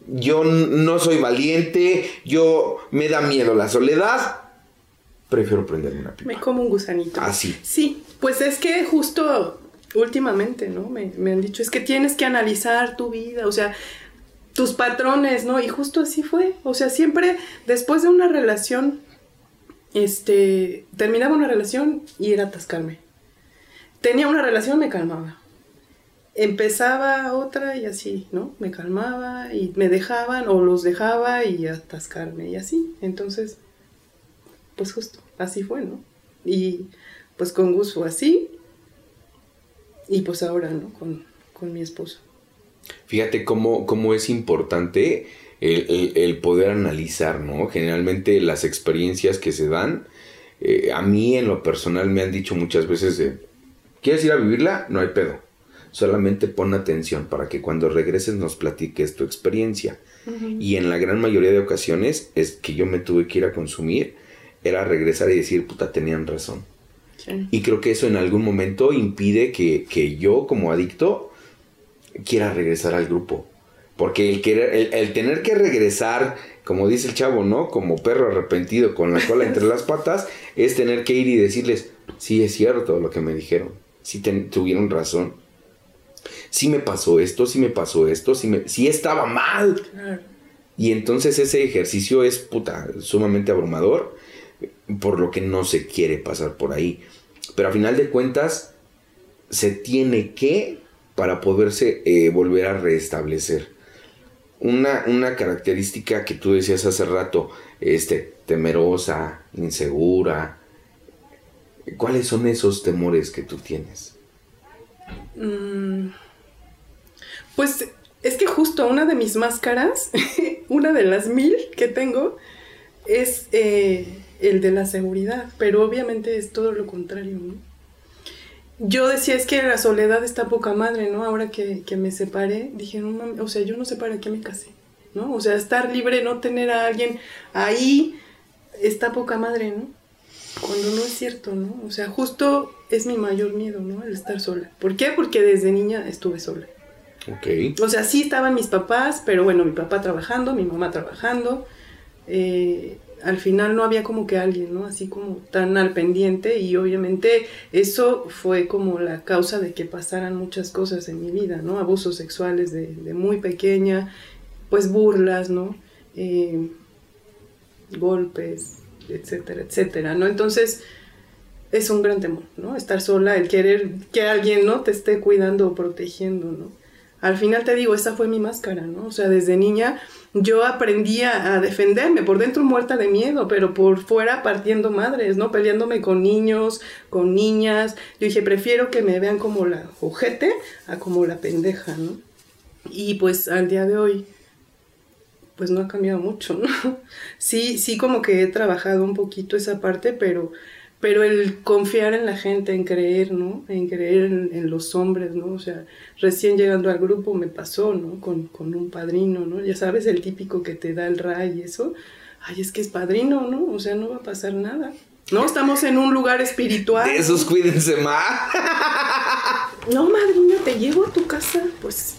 yo no soy valiente, yo me da miedo la soledad, prefiero prenderme una pipa. Me como un gusanito. Así. sí, pues es que justo últimamente, ¿no? Me, me, han dicho, es que tienes que analizar tu vida, o sea, tus patrones, ¿no? Y justo así fue. O sea, siempre después de una relación este, terminaba una relación y era atascarme. Tenía una relación, me calmaba. Empezaba otra y así, ¿no? Me calmaba y me dejaban o los dejaba y atascarme y así. Entonces, pues justo, así fue, ¿no? Y pues con gusto así. Y pues ahora, ¿no? Con, con mi esposo. Fíjate cómo, cómo es importante el, poder analizar, ¿no? Generalmente las experiencias que se dan, eh, a mí en lo personal me han dicho muchas veces de, ¿quieres ir a vivirla? No hay pedo. Solamente pon atención para que cuando regreses nos platiques tu experiencia. Y en la gran mayoría de ocasiones es que yo me tuve que ir a consumir, era regresar y decir, puta, tenían razón. Y creo que eso en algún momento impide que, que yo como adicto quiera regresar al grupo. Porque el, querer, el, tener que regresar, como dice el chavo, ¿no? Como perro arrepentido con la cola entre las patas, es tener que ir y decirles, sí es cierto lo que me dijeron, sí tuvieron razón, sí me pasó esto, sí me pasó esto, sí, me, sí estaba mal. Y entonces ese ejercicio es, puta, sumamente abrumador, por lo que no se quiere pasar por ahí. Pero a final de cuentas, se tiene que para poderse eh, volver a restablecer. Una, una, característica que tú decías hace rato, este, temerosa, insegura. ¿Cuáles son esos temores que tú tienes? Mm, pues es que justo una de mis máscaras, una de las mil que tengo, es eh, el de la seguridad, pero obviamente es todo lo contrario, ¿no? Yo decía, es que la soledad está poca madre, ¿no? Ahora que, me separé, dije, no mames, o sea, yo no sé para qué me casé, ¿no? O sea, estar libre, no tener a alguien ahí, está poca madre, ¿no? Cuando no es cierto, ¿no? O sea, justo es mi mayor miedo, ¿no? El estar sola. ¿Por qué? Porque desde niña estuve sola. Ok. O sea, sí estaban mis papás, pero bueno, mi papá trabajando, mi mamá trabajando. Eh, al final no había como que alguien, ¿no? Así como tan al pendiente y obviamente eso fue como la causa de que pasaran muchas cosas en mi vida, ¿no? Abusos sexuales de, muy pequeña, pues burlas, ¿no? Eh, golpes, etcétera, etcétera, ¿no? Entonces es un gran temor, ¿no? Estar sola, el querer que alguien, ¿no? Te esté cuidando o protegiendo, ¿no? Al final te digo, esa fue mi máscara, ¿no? O sea, desde niña yo aprendía a defenderme, por dentro muerta de miedo, pero por fuera partiendo madres, ¿no? Peleándome con niños, con niñas. Yo dije, prefiero que me vean como la ojete a como la pendeja, ¿no? Y pues al día de hoy, pues no ha cambiado mucho, ¿no? Sí, sí como que he trabajado un poquito esa parte, pero pero el confiar en la gente, en creer, ¿no? En creer en, los hombres, ¿no? O sea, recién llegando al grupo me pasó, ¿no? Con, un padrino, ¿no? Ya sabes, el típico que te da el ray y eso. Ay, es que es padrino, ¿no? O sea, no va a pasar nada. No, estamos en un lugar espiritual. De esos cuídense más. No, madrina, te llevo a tu casa, pues.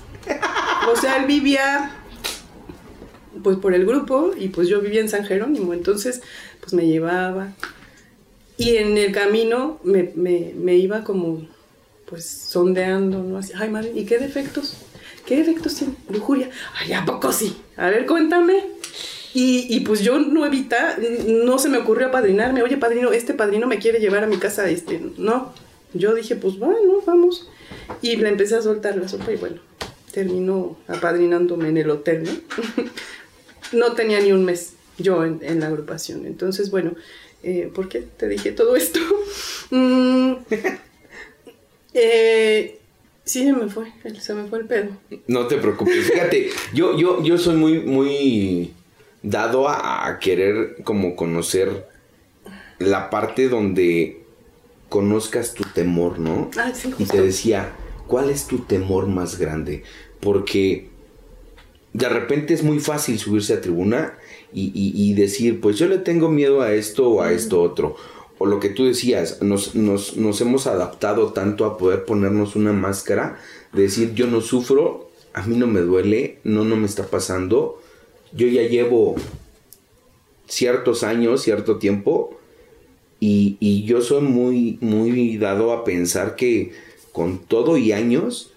O sea, él vivía pues por el grupo y pues yo vivía en San Jerónimo, entonces pues me llevaba, y en el camino me, me, iba como, pues, sondeando, ¿no? Así, ay, madre, ¿y qué defectos? ¿Qué defectos tiene? Lujuria. Ay, ¿a poco sí? A ver, cuéntame. Y, pues yo no evita, no se me ocurrió apadrinarme. Oye, padrino, este padrino me quiere llevar a mi casa, este, no. Yo dije, pues bueno, vamos. Y le empecé a soltar la sopa y bueno, terminó apadrinándome en el hotel, ¿no? no tenía ni un mes yo en, en la agrupación. Entonces, bueno, eh, ¿por qué te dije todo esto? Mm, eh, sí, se me fue, se me fue el pedo. No te preocupes, fíjate, yo, yo, yo soy muy, muy dado a, querer como conocer la parte donde conozcas tu temor, ¿no? Ah, sí, y te decía, ¿cuál es tu temor más grande? Porque de repente es muy fácil subirse a tribuna y, decir, pues yo le tengo miedo a esto o a esto otro. O lo que tú decías, nos, nos, hemos adaptado tanto a poder ponernos una máscara, de decir, yo no sufro, a mí no me duele, no, no me está pasando, yo ya llevo ciertos años, cierto tiempo, y, yo soy muy, muy dado a pensar que con todo y años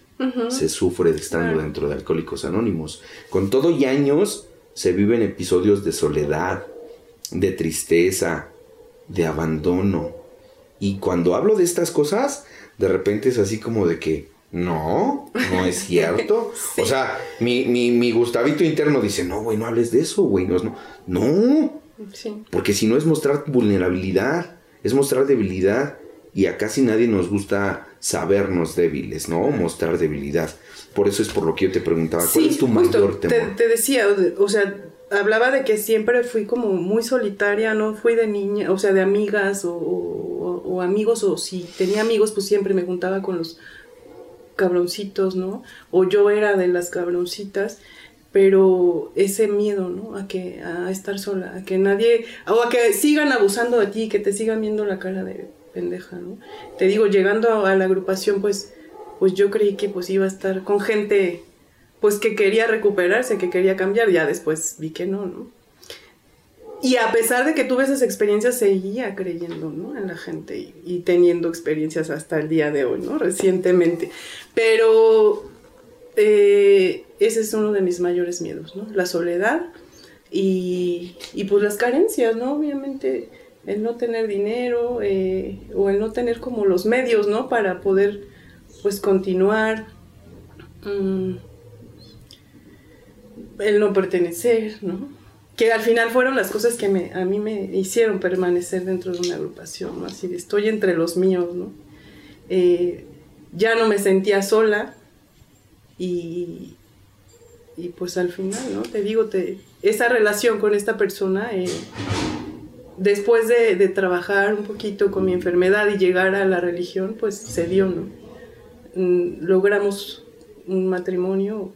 se sufre estando dentro de Alcohólicos Anónimos. Con todo y años se viven episodios de soledad, de tristeza, de abandono. Y cuando hablo de estas cosas, de repente es así como de que, no, no es cierto. O sea, mi, mi, Gustavito interno dice, no, güey, no hables de eso, güey. No, no. Porque si no es mostrar vulnerabilidad, es mostrar debilidad. y a casi nadie nos gusta sabernos débiles, ¿no? Mostrar debilidad. Por eso es por lo que yo te preguntaba, ¿cuál es tu mayor temor? Te, decía, o sea, hablaba de que siempre fui como muy solitaria, no fui de niña, o sea, de amigas o, o amigos, o si tenía amigos, pues siempre me juntaba con los cabroncitos, ¿no? O yo era de las cabroncitas pero ese miedo, ¿no? A que a estar sola, a que nadie o a que sigan abusando de ti, que te sigan viendo la cara de Te digo, llegando a la agrupación, pues pues yo creí que pues iba a estar con gente pues que quería recuperarse, que quería cambiar, ya después vi que no, ¿no? Y a pesar de que tuve esas experiencias, seguía creyendo, ¿no? En la gente y, y teniendo experiencias hasta el día de hoy, ¿no? Recientemente. Pero eh, ese es uno de mis mayores miedos, ¿no? La soledad y, pues las carencias, ¿no? Obviamente el no tener dinero eh, o el no tener como los medios, ¿no? Para poder pues continuar, mm, el no pertenecer, ¿no? Que al final fueron las cosas que me, a mí me hicieron permanecer dentro de una agrupación, ¿no? Así de estoy entre los míos, ¿no? Eh, ya no me sentía sola, y, y pues al final, ¿no? Te digo, te, esa relación con esta persona, eh, después de, trabajar un poquito con mi enfermedad y llegar a la religión, pues se dio, ¿no? Mm, logramos un matrimonio,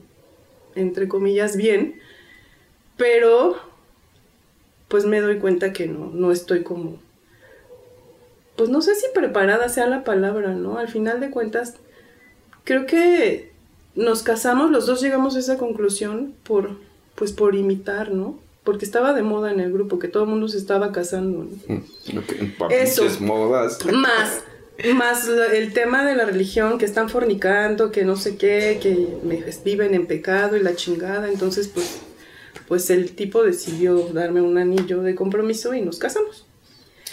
entre comillas, bien, pero pues me doy cuenta que no, no estoy como, pues no sé si preparada sea la palabra, ¿no? Al final de cuentas, creo que nos casamos, los dos llegamos a esa conclusión por, pues por imitar, ¿no? Porque estaba de moda en el grupo, que todo el mundo se estaba casando. ¿no? Mm, Eso. Modas. Más, más el tema de la religión, que están fornicando, que no sé qué, que viven en pecado y la chingada. Entonces, pues, pues el tipo decidió darme un anillo de compromiso y nos casamos.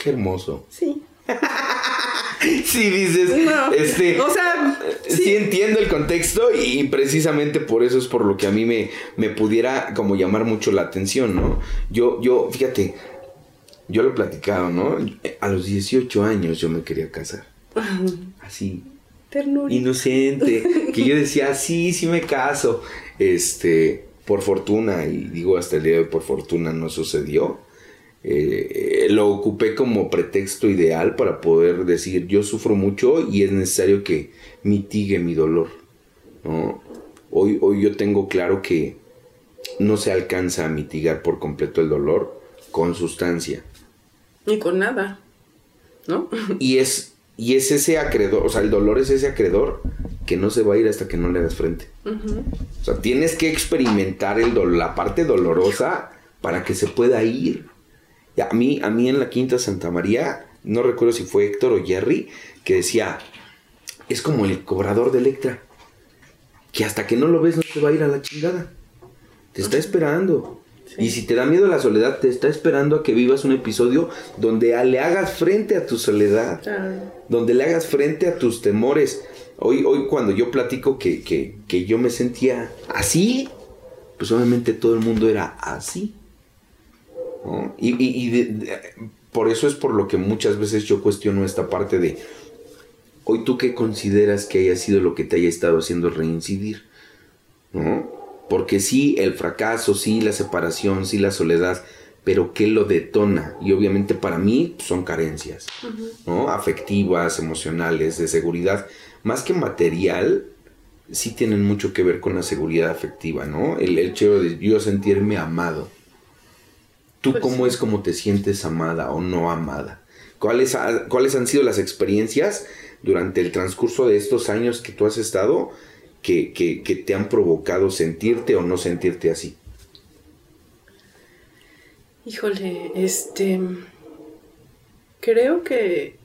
Qué hermoso. Sí. sí dices, este, o sea, sí. entiendo el contexto y precisamente por eso es por lo que a mí me, me pudiera como llamar mucho la atención, ¿no? Yo, yo, fíjate, yo lo he platicado, ¿no? A los 18 años yo me quería casar. Así. Ternura. Inocente. Que yo decía, sí, sí me caso. Este, por fortuna, y digo hasta el día de por fortuna no sucedió. Eh, lo ocupé como pretexto ideal para poder decir yo sufro mucho y es necesario que mitigue mi dolor. Hoy, hoy yo tengo claro que no se alcanza a mitigar por completo el dolor con sustancia. Ni con nada, ¿no? Y es, y es ese acreedor, o sea, el dolor es ese acreedor que no se va a ir hasta que no le das frente. O sea, tienes que experimentar el la parte dolorosa para que se pueda ir. A mí, a mí en la Quinta Santa María, no recuerdo si fue Héctor o Jerry, que decía, es como el cobrador de Electra, que hasta que no lo ves no te va a ir a la chingada. Te está esperando. Y si te da miedo la soledad, te está esperando a que vivas un episodio donde le hagas frente a tu soledad, donde le hagas frente a tus temores. Hoy, hoy cuando yo platico que, que yo me sentía así, pues obviamente todo el mundo era así. Y, por eso es por lo que muchas veces yo cuestiono esta parte de, hoy tú qué consideras que haya sido lo que te haya estado haciendo reincidir, ¿no? Porque sí, el fracaso, sí, la separación, sí, la soledad, pero ¿qué lo detona? Y obviamente para mí son carencias, ¿no? Afectivas, emocionales, de seguridad, más que material, sí tienen mucho que ver con la seguridad afectiva, ¿no? El hecho de yo sentirme amado. ¿Tú pues cómo es como te sientes amada o no amada? ¿Cuáles, ¿Cuáles han sido las experiencias durante el transcurso de estos años que tú has estado que, que te han provocado sentirte o no sentirte así? Híjole, este... Creo que...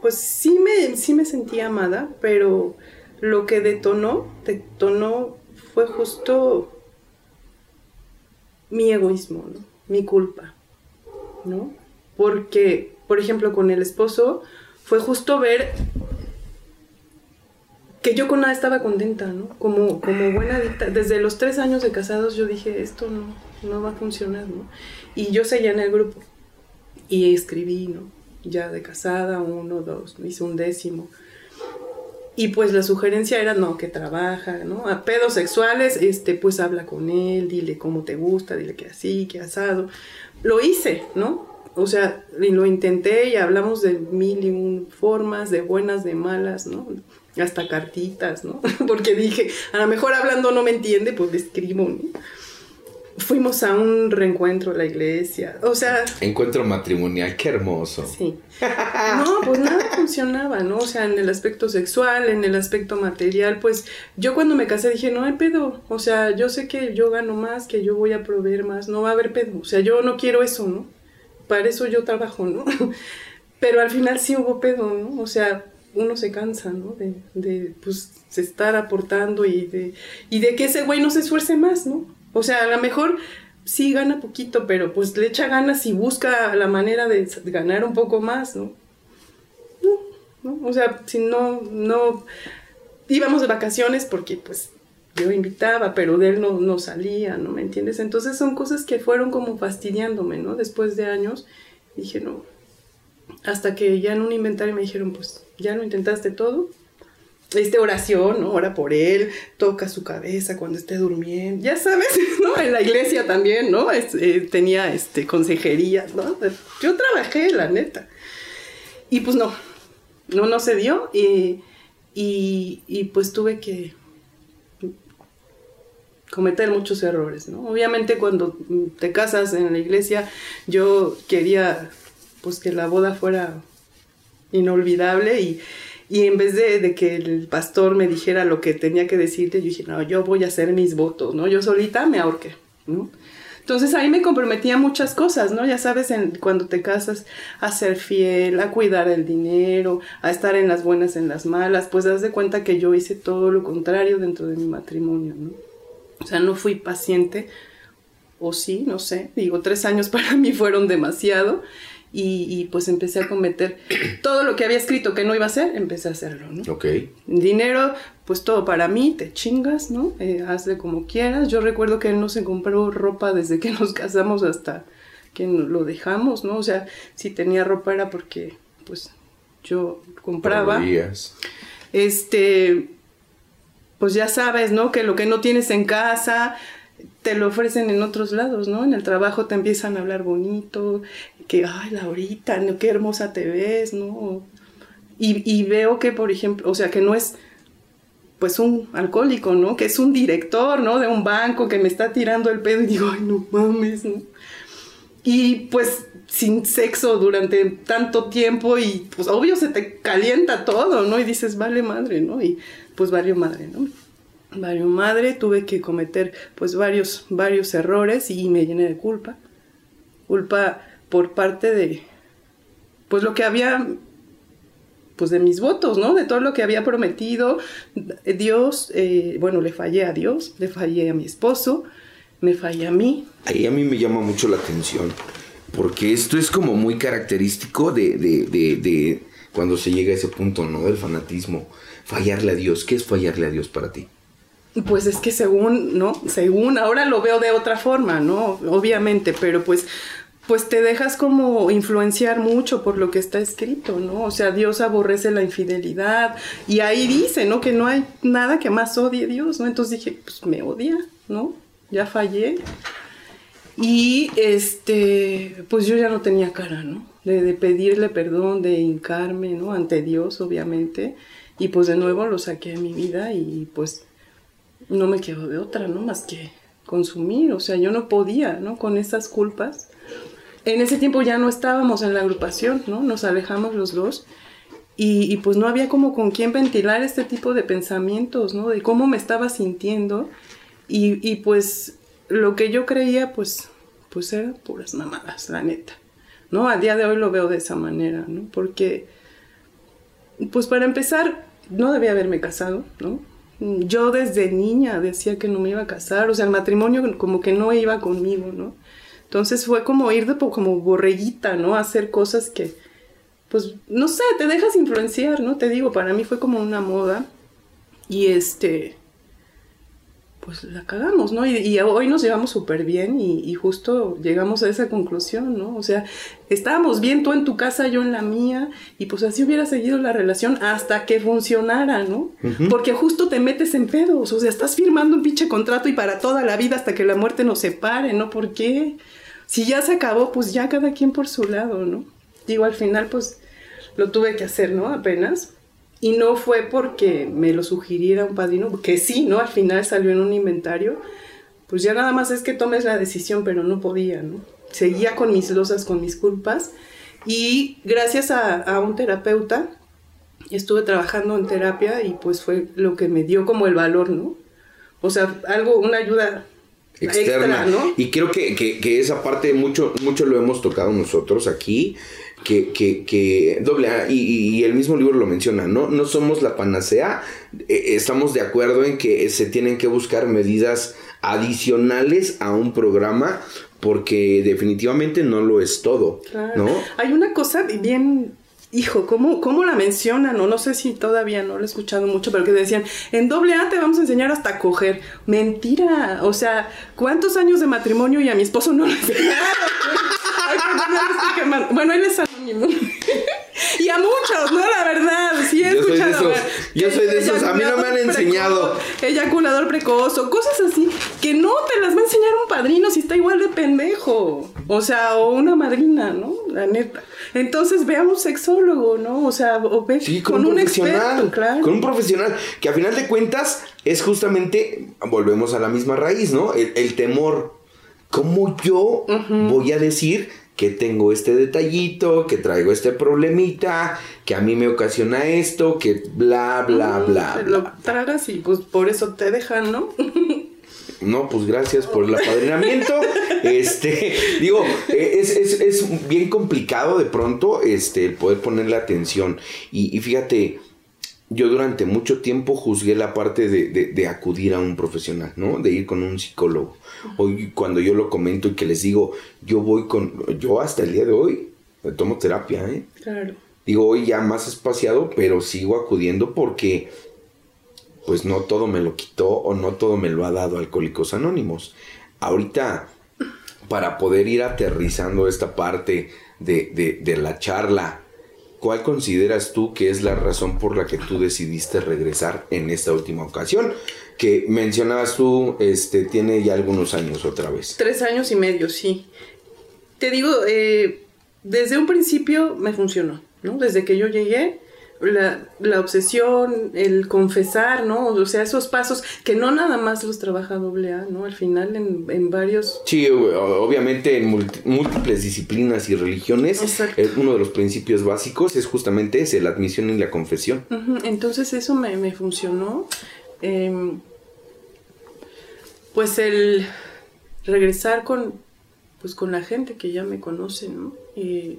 Pues sí me, sí me sentí amada, pero lo que detonó, detonó fue justo mi egoísmo, ¿no? mi culpa, ¿no? Porque, por ejemplo, con el esposo fue justo ver que yo con nada estaba contenta, ¿no? Como, como buena Desde los tres años de casados yo dije, esto no, no va a funcionar, ¿no? Y yo seguía en el grupo y escribí, ¿no? Ya de casada, uno, dos, hice un décimo. Y pues la sugerencia era, no, que trabaja, ¿no? A pedos sexuales, este, pues habla con él, dile cómo te gusta, dile que así, que asado. Lo hice, ¿no? O sea, lo intenté y hablamos de mil y un formas, de buenas, de malas, ¿no? Hasta cartitas, ¿no? Porque dije, a lo mejor hablando no me entiende, pues le escribo, ¿no? Fuimos a un reencuentro a la iglesia, o sea... Encuentro matrimonial, qué hermoso. Sí. No, pues nada funcionaba, ¿no? O sea, en el aspecto sexual, en el aspecto material, pues yo cuando me casé dije, no hay pedo, o sea, yo sé que yo gano más, que yo voy a proveer más, no va a haber pedo, o sea, yo no quiero eso, ¿no? Para eso yo trabajo, ¿no? Pero al final sí hubo pedo, ¿no? O sea, uno se cansa, ¿no? De, de pues, estar aportando y de, y de que ese güey no se esfuerce más, ¿no? O sea, a lo mejor sí gana poquito, pero pues le echa ganas y busca la manera de ganar un poco más, ¿no? No, ¿no? O sea, si no, no, íbamos de vacaciones porque pues yo invitaba, pero de él no, no salía, ¿no? ¿Me entiendes? Entonces son cosas que fueron como fastidiándome, ¿no? Después de años, dije, no. Hasta que ya en un inventario me dijeron, pues, ya lo intentaste todo, este oración, ¿no? Ora por él, toca su cabeza cuando esté durmiendo, ya sabes, ¿no? En la iglesia también, ¿no? Eh, tenía este, consejería, ¿no? Yo trabajé, la neta. Y pues no, no, no se dio y, y, y pues tuve que cometer muchos errores, ¿no? Obviamente cuando te casas en la iglesia, yo quería pues que la boda fuera inolvidable y y en vez de, que el pastor me dijera lo que tenía que decirte, yo dije, no, yo voy a hacer mis votos, ¿no? Yo solita me ahorqué, ¿no? Entonces ahí me comprometía muchas cosas, ¿no? Ya sabes, en, cuando te casas, a ser fiel, a cuidar el dinero, a estar en las buenas, en las malas, pues das de cuenta que yo hice todo lo contrario dentro de mi matrimonio, ¿no? O sea, no fui paciente, o sí, no sé, digo, tres años para mí fueron demasiado, y, pues empecé a cometer todo lo que había escrito que no iba a hacer, empecé a hacerlo, ¿no? Ok. Dinero, pues todo para mí, te chingas, ¿no? Eh, hazle como quieras. Yo recuerdo que él no se compró ropa desde que nos casamos hasta que lo dejamos, ¿no? O sea, si tenía ropa era porque, pues, yo compraba. Este, pues ya sabes, ¿no? Que lo que no tienes en casa, te lo ofrecen en otros lados, ¿no? En el trabajo te empiezan a hablar bonito, que, ay, Laurita, ¿no? qué hermosa te ves, ¿no? Y, y, veo que, por ejemplo, o sea, que no es, pues, un alcohólico, ¿no? Que es un director, ¿no? De un banco que me está tirando el pedo y digo, ay, no mames, ¿no? Y, pues, sin sexo durante tanto tiempo y, pues, obvio se te calienta todo, ¿no? Y dices, vale madre, ¿no? Y, pues, valió madre, ¿no? Vario madre, tuve que cometer pues varios, varios errores y me llené de culpa. Culpa por parte de pues lo que había pues de mis votos, ¿no? De todo lo que había prometido. Dios, eh, bueno, le fallé a Dios, le fallé a mi esposo, me fallé a mí. Ahí a mí me llama mucho la atención, porque esto es como muy característico de, de, de, de cuando se llega a ese punto, ¿no? Del fanatismo. Fallarle a Dios. ¿Qué es fallarle a Dios para ti? Pues es que según, ¿no? Según, ahora lo veo de otra forma, ¿no? Obviamente, pero pues, pues te dejas como influenciar mucho por lo que está escrito, ¿no? O sea, Dios aborrece la infidelidad y ahí dice, ¿no? Que no hay nada que más odie Dios, ¿no? Entonces dije, pues me odia, ¿no? Ya fallé. Y este, pues yo ya no tenía cara, ¿no? De, de pedirle perdón, de hincarme, ¿no? Ante Dios, obviamente. Y pues de nuevo lo saqué de mi vida y pues no me quedo de otra, ¿no? Más que consumir, o sea, yo no podía, ¿no? Con esas culpas. En ese tiempo ya no estábamos en la agrupación, ¿no? Nos alejamos los dos y, pues no había como con quién ventilar este tipo de pensamientos, ¿no? De cómo me estaba sintiendo y, y pues lo que yo creía, pues, pues eran puras mamadas, la neta, ¿no? A día de hoy lo veo de esa manera, ¿no? Porque, pues para empezar, no debía haberme casado, ¿no? Yo desde niña decía que no me iba a casar, o sea, el matrimonio como que no iba conmigo, ¿no? Entonces fue como ir de como borreguita, ¿no? hacer cosas que, pues, no sé, te dejas influenciar, ¿no? Te digo, para mí fue como una moda y este... pues la cagamos, ¿no? Y, hoy nos llevamos súper bien y, justo llegamos a esa conclusión, ¿no? O sea, estábamos bien tú en tu casa, yo en la mía, y pues así hubiera seguido la relación hasta que funcionara, ¿no? Porque justo te metes en pedos, o sea, estás firmando un pinche contrato y para toda la vida hasta que la muerte nos separe, ¿no? ¿Por qué? Si ya se acabó, pues ya cada quien por su lado, ¿no? Digo, al final, pues lo tuve que hacer, ¿no? Apenas. Y no fue porque me lo sugiriera un padrino, que sí, ¿no? Al final salió en un inventario. Pues ya nada más es que tomes la decisión, pero no podía, ¿no? Seguía con mis losas, con mis culpas. Y gracias a, un terapeuta, estuve trabajando en terapia y pues fue lo que me dio como el valor, ¿no? O sea, algo, una ayuda externa, ¿no? Y creo que, que, esa parte mucho, mucho lo hemos tocado nosotros aquí que, que, que doble y, el mismo libro lo menciona, ¿no? No somos la panacea, e, estamos de acuerdo en que se tienen que buscar medidas adicionales a un programa porque definitivamente no lo es todo, ¿no? Hay una cosa bien hijo, ¿cómo, ¿cómo la mencionan? O no sé si todavía no lo he escuchado mucho, pero que decían, en doble A te vamos a enseñar hasta coger. Mentira. O sea, ¿cuántos años de matrimonio y a mi esposo no le enseñaron? bueno, él es anónimo. y a muchos, ¿no? La verdad, sí he yo escuchado. Soy de esos, yo soy de esos, a mí no me han enseñado. eyaculador precoz o cosas así, que no te las va a enseñar un padrino si está igual de pendejo. O sea, o una madrina, ¿no? La neta. Entonces ve a un sexólogo, ¿no? O sea, o ve con, un, experto, claro. Con un profesional, que a final de cuentas es justamente, volvemos a la misma raíz, ¿no? El, temor. ¿Cómo yo voy a decir que tengo este detallito, que traigo este problemita, que a mí me ocasiona esto, que bla, bla, bla, Lo tragas y pues por eso te dejan, ¿no? No, pues gracias por el apadrinamiento. este, digo, es, es, bien complicado de pronto este, poder ponerle atención. Y, y fíjate, yo durante mucho tiempo juzgué la parte de, acudir a un profesional, ¿no? De ir con un psicólogo. Hoy cuando yo lo comento y que les digo, yo voy con, yo hasta el día de hoy tomo terapia, ¿eh? Claro. Digo, hoy ya más espaciado, pero sigo acudiendo porque pues no todo me lo quitó o no todo me lo ha dado Alcohólicos Anónimos. Ahorita, para poder ir aterrizando esta parte de, de la charla, ¿Cuál consideras tú que es la razón por la que tú decidiste regresar en esta última ocasión? Que mencionabas tú, este, tiene ya algunos años otra vez. Tres años y medio, sí. Te digo, eh, desde un principio me funcionó, ¿no? Desde que yo llegué, la, la, obsesión, el confesar, ¿no? O sea, esos pasos que no nada más los trabaja AA, ¿no? Al final en, en varios... Sí, obviamente en múltiples disciplinas y religiones, eh, uno de los principios básicos es justamente ese, la admisión y la confesión. Entonces eso me, me funcionó. Em, pues el regresar con, pues con la gente que ya me conoce, ¿no? y,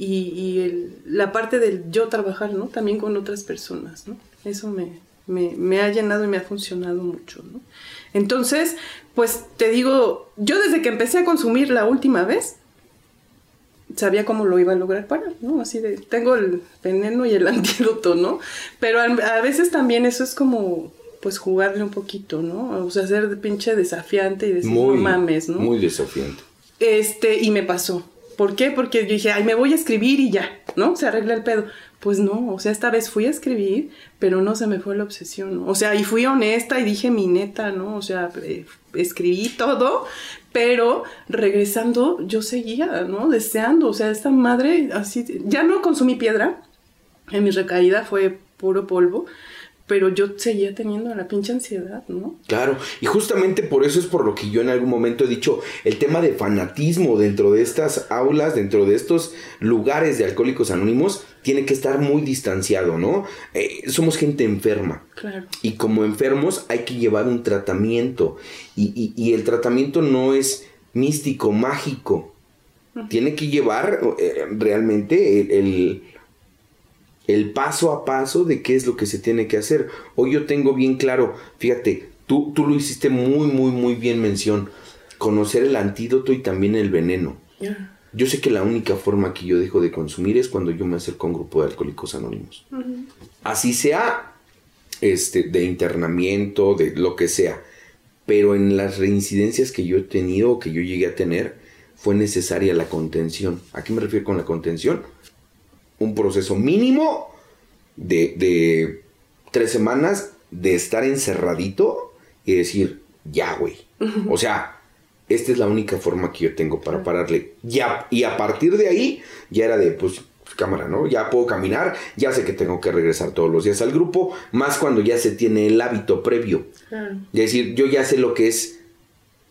el, la parte del yo trabajar, ¿no? También con otras personas, ¿no? Eso me, me, ha llenado y me ha funcionado mucho, ¿no? Entonces, pues te digo, yo desde que empecé a consumir la última vez, sabía cómo lo iba a lograr parar, ¿no? Así de, tengo el veneno y el antídoto, ¿no? Pero a, veces también eso es como, pues jugarle un poquito, ¿no? O sea, ser pinche desafiante y decir, no mames, ¿no? Muy desafiante. Este, y me pasó. ¿Por qué? Porque dije, ay, me voy a escribir y ya, ¿no? Se arregla el pedo. Pues no, o sea, esta vez fui a escribir, pero no se me fue la obsesión, ¿no? O sea, y fui honesta y dije mi neta, ¿no? O sea, eh, escribí todo, pero regresando yo seguía, ¿no? Deseando, o sea, esta madre así, ya no consumí piedra, en mi recaída fue puro polvo, pero yo seguía teniendo la pinche ansiedad, ¿no? Claro, y justamente por eso es por lo que yo en algún momento he dicho, el tema de fanatismo dentro de estas aulas, dentro de estos lugares de alcohólicos anónimos, tiene que estar muy distanciado, ¿no? Eh, somos gente enferma. Claro. Y como enfermos hay que llevar un tratamiento, y, el tratamiento no es místico, mágico. Tiene que llevar eh, realmente el el paso a paso de qué es lo que se tiene que hacer. Hoy yo tengo bien claro, fíjate, tú, tú lo hiciste muy, muy, muy bien mención, conocer el antídoto y también el veneno. Yo sé que la única forma que yo dejo de consumir es cuando yo me acerco a un grupo de alcohólicos anónimos. Así sea este, de internamiento, de lo que sea. pero en las reincidencias que yo he tenido o que yo llegué a tener, fue necesaria la contención. ¿A qué me refiero con la contención? Un proceso mínimo de, de tres semanas de estar encerradito y decir, ya, güey. O sea, esta es la única forma que yo tengo para pararle. Ya, y a partir de ahí, ya era de, pues, cámara, ¿no? Ya puedo caminar, ya sé que tengo que regresar todos los días al grupo, más cuando ya se tiene el hábito previo. Es decir, yo ya sé lo que es,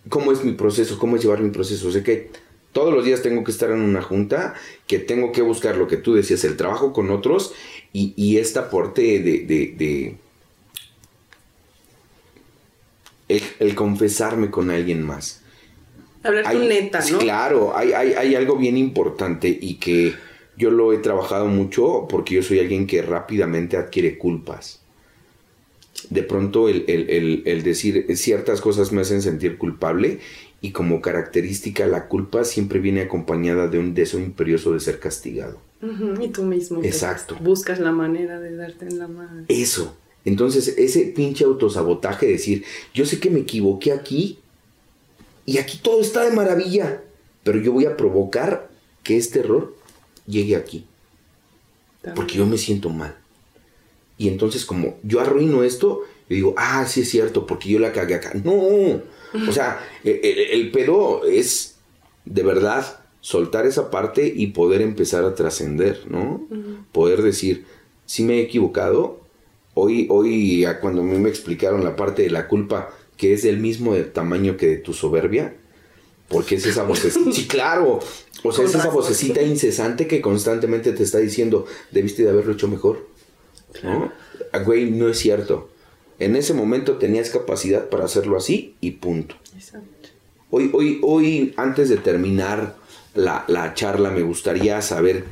cómo es mi proceso, cómo es llevar mi proceso. Sé que todos los días tengo que estar en una junta, que tengo que buscar lo que tú decías, el trabajo con otros y, y este aporte de, de, el, confesarme con alguien más. Hablar con neta, ¿no? Claro, hay, hay, hay algo bien importante y que yo lo he trabajado mucho porque yo soy alguien que rápidamente adquiere culpas. De pronto el, decir ciertas cosas me hacen sentir culpable y como característica la culpa siempre viene acompañada de un deseo imperioso de ser castigado. y tú mismo. Exacto. Buscas la manera de darte en la mano. Eso. Entonces ese pinche autosabotaje, decir, yo sé que me equivoqué aquí y aquí todo está de maravilla, pero yo voy a provocar que este error llegue aquí. Porque yo me siento mal. Y entonces como yo arruino esto, yo digo, ah, sí es cierto, porque yo la cagué acá. No, o sea, e, e, el, pedo es de verdad soltar esa parte y poder empezar a trascender, ¿no? Poder decir, si me he equivocado. Hoy, hoy, cuando a mí me explicaron la parte de la culpa, que es del mismo tamaño que de tu soberbia, porque es esa vocecita. sí, claro. O sea, es esa vocecita incesante que constantemente te está diciendo, debiste de haberlo hecho mejor. ¿No? Güey, no es cierto. En ese momento tenías capacidad para hacerlo así y punto. Exacto. Hoy, hoy, hoy, antes de terminar la, la charla, me gustaría saber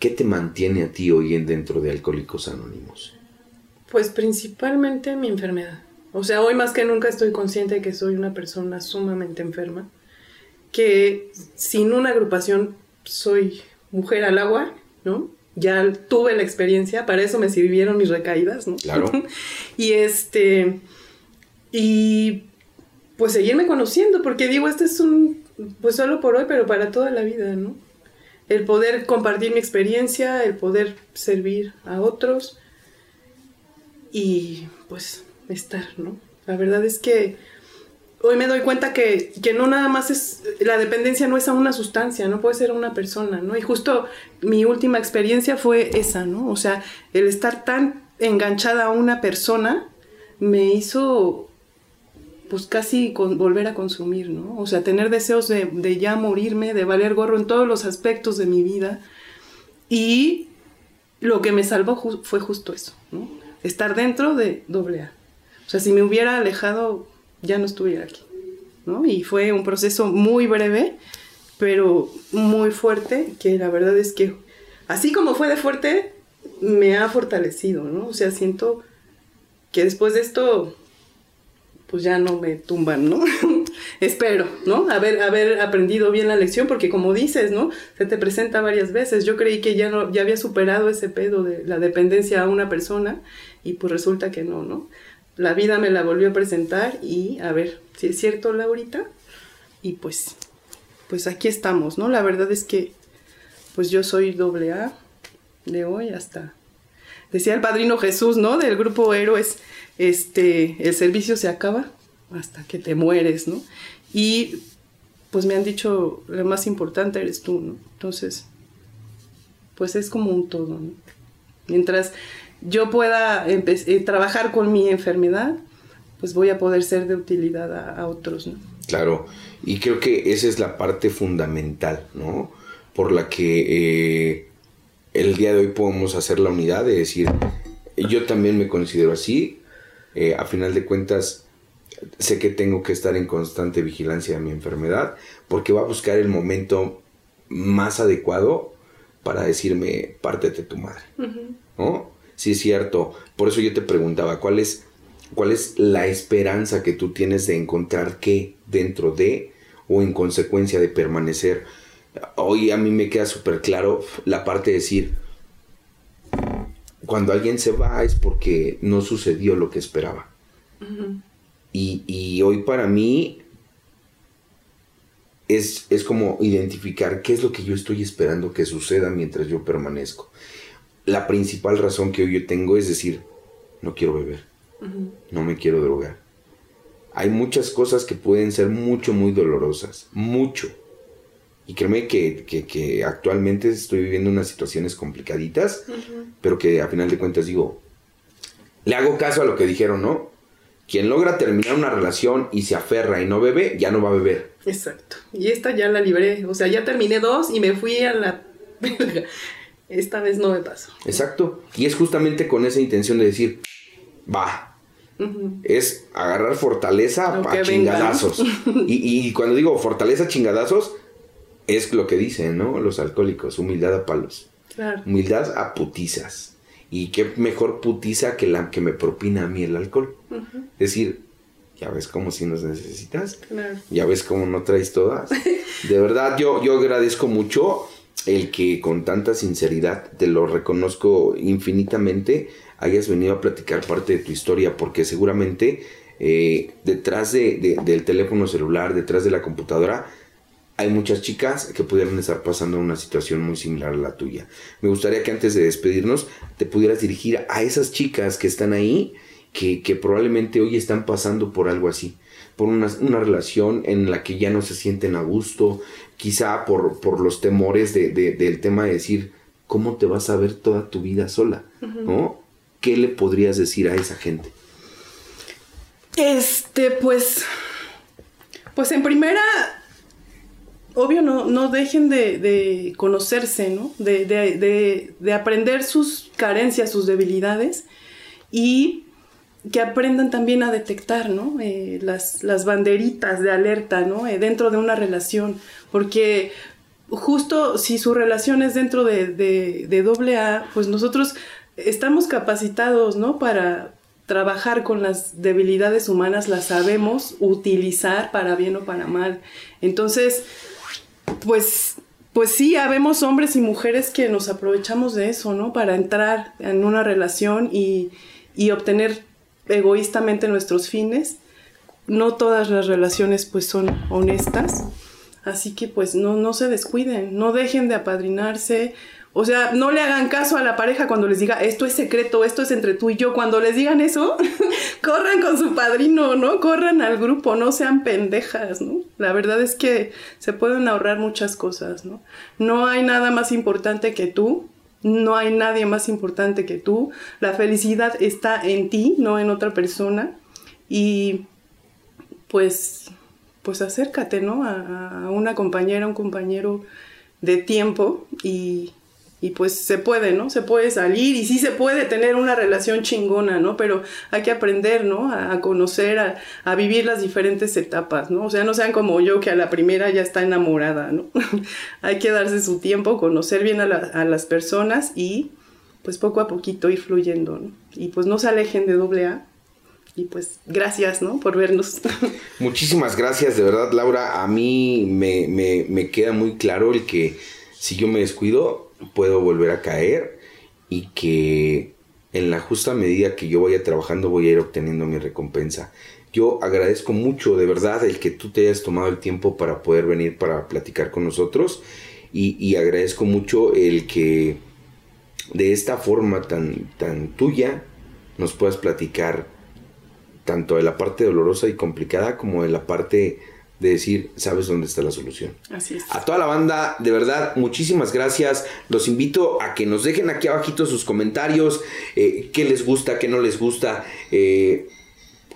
qué te mantiene a ti hoy en dentro de Alcohólicos Anónimos. Pues principalmente mi enfermedad. O sea, hoy más que nunca estoy consciente de que soy una persona sumamente enferma que sin una agrupación soy mujer al agua, ¿no? Ya tuve la experiencia, para eso me sirvieron mis recaídas, ¿no? Claro. y este, y pues seguirme conociendo, porque digo, este es un, pues solo por hoy, pero para toda la vida, ¿no? El poder compartir mi experiencia, el poder servir a otros y pues estar, ¿no? La verdad es que hoy me doy cuenta que, no nada más es, la dependencia no es a una sustancia, no puede ser a una persona, ¿no? Y justo mi última experiencia fue esa, ¿no? O sea, el estar tan enganchada a una persona me hizo pues casi volver a consumir, ¿no? O sea, tener deseos de, de, ya morirme, de valer gorro en todos los aspectos de mi vida. Y lo que me salvó fue justo eso, ¿no? Estar dentro de doble A. O sea, si me hubiera alejado ya no estuviera aquí. ¿no? Y fue un proceso muy breve, pero muy fuerte, que la verdad es que, así como fue de fuerte, me ha fortalecido, ¿no? O sea, siento que después de esto, pues ya no me tumban, ¿no? Espero, ¿no? Haber, haber aprendido bien la lección, porque como dices, ¿no? Se te presenta varias veces. Yo creí que ya, no, ya había superado ese pedo de la dependencia a una persona y pues resulta que no, ¿no? La vida me la volvió a presentar y a ver si es cierto, Laurita. Y pues, pues aquí estamos, ¿no? La verdad es que, pues yo soy doble A de hoy hasta, decía el padrino Jesús, ¿no? Del grupo Héroes, este, el servicio se acaba hasta que te mueres, ¿no? Y pues me han dicho, lo más importante eres tú, ¿no? Entonces, pues es como un todo, ¿no? Mientras yo pueda eh, trabajar con mi enfermedad, pues voy a poder ser de utilidad a, otros, ¿no? Claro, y creo que esa es la parte fundamental, ¿no? Por la que eh, el día de hoy podemos hacer la unidad de decir, yo también me considero así, eh, a final de cuentas sé que tengo que estar en constante vigilancia de mi enfermedad, porque va a buscar el momento más adecuado para decirme, pártete tu madre, ¿no? Sí es cierto. Por eso yo te preguntaba, ¿cuál es, cuál es la esperanza que tú tienes de encontrar qué dentro de o en consecuencia de permanecer? Hoy a mí me queda súper claro la parte de decir, cuando alguien se va es porque no sucedió lo que esperaba. Y, y hoy para mí es, es como identificar qué es lo que yo estoy esperando que suceda mientras yo permanezco. La principal razón que hoy yo tengo es decir, no quiero beber, no me quiero drogar. Hay muchas cosas que pueden ser mucho, muy dolorosas, mucho. Y créeme que, que, que actualmente estoy viviendo unas situaciones complicaditas, pero que a final de cuentas digo, le hago caso a lo que dijeron, ¿no? Quien logra terminar una relación y se aferra y no bebe, ya no va a beber. Exacto. Y esta ya la libré. O sea, ya terminé dos y me fui a la... esta vez no me pasó. Exacto. Y es justamente con esa intención de decir, va. Es agarrar fortaleza a chingadazos. y, y cuando digo fortaleza chingadazos, es lo que dicen, ¿no? Los alcohólicos, humildad a palos. Claro. Humildad a putizas. Y qué mejor putiza que la que me propina a mí el alcohol. Es decir, ya ves cómo si nos necesitas. Claro. Ya ves cómo no traes todas. De verdad, yo, yo agradezco mucho el que con tanta sinceridad, te lo reconozco infinitamente, hayas venido a platicar parte de tu historia, porque seguramente eh, detrás de, de, del teléfono celular, detrás de la computadora, hay muchas chicas que pudieran estar pasando una situación muy similar a la tuya. Me gustaría que antes de despedirnos te pudieras dirigir a esas chicas que están ahí, que, que probablemente hoy están pasando por algo así, por una, una, relación en la que ya no se sienten a gusto, quizá por, por los temores de, de, del tema de decir, ¿cómo te vas a ver toda tu vida sola? Uh -huh. ¿No? ¿Qué le podrías decir a esa gente? Este, pues, pues en primera obvio no, no dejen de, de conocerse, ¿no? De, de, de, aprender sus carencias, sus debilidades y que aprendan también a detectar, ¿no? Eh, las, las, banderitas de alerta, ¿no? Eh, dentro de una relación, porque justo si su relación es dentro de, de doble A, pues nosotros estamos capacitados, ¿no? Para trabajar con las debilidades humanas, las sabemos utilizar para bien o para mal. Entonces, pues, pues sí, habemos hombres y mujeres que nos aprovechamos de eso, ¿no? Para entrar en una relación y, y obtener egoístamente nuestros fines. No todas las relaciones pues son honestas. Así que pues no, no se descuiden, no dejen de apadrinarse. O sea, no le hagan caso a la pareja cuando les diga esto es secreto, esto es entre tú y yo. Cuando les digan eso, corran con su padrino, ¿no? Corran al grupo, no sean pendejas, ¿no? La verdad es que se pueden ahorrar muchas cosas, ¿no? No hay nada más importante que tú, no hay nadie más importante que tú. La felicidad está en ti, no en otra persona. Y pues, pues acércate, ¿no? A, una compañera, un compañero de tiempo y y pues se puede, ¿no? Se puede salir y sí se puede tener una relación chingona, ¿no? Pero hay que aprender, ¿no? A, conocer, a, a, vivir las diferentes etapas, ¿no? O sea, no sean como yo que a la primera ya está enamorada, ¿no? hay que darse su tiempo, conocer bien a, a, las personas y pues poco a poquito ir fluyendo, ¿no? Y pues no se alejen de doble A. Y pues gracias, ¿no? Por vernos. Muchísimas gracias, de verdad, Laura. A mí me, me, me queda muy claro el que si yo me descuido, puedo volver a caer y que en la justa medida que yo vaya trabajando voy a ir obteniendo mi recompensa. Yo agradezco mucho de verdad el que tú te hayas tomado el tiempo para poder venir para platicar con nosotros y, y agradezco mucho el que de esta forma tan, tan tuya nos puedas platicar tanto de la parte dolorosa y complicada como de la parte de decir, sabes dónde está la solución. Así es. A toda la banda, de verdad, muchísimas gracias. Los invito a que nos dejen aquí abajito sus comentarios, eh, qué les gusta, qué no les gusta. Eh,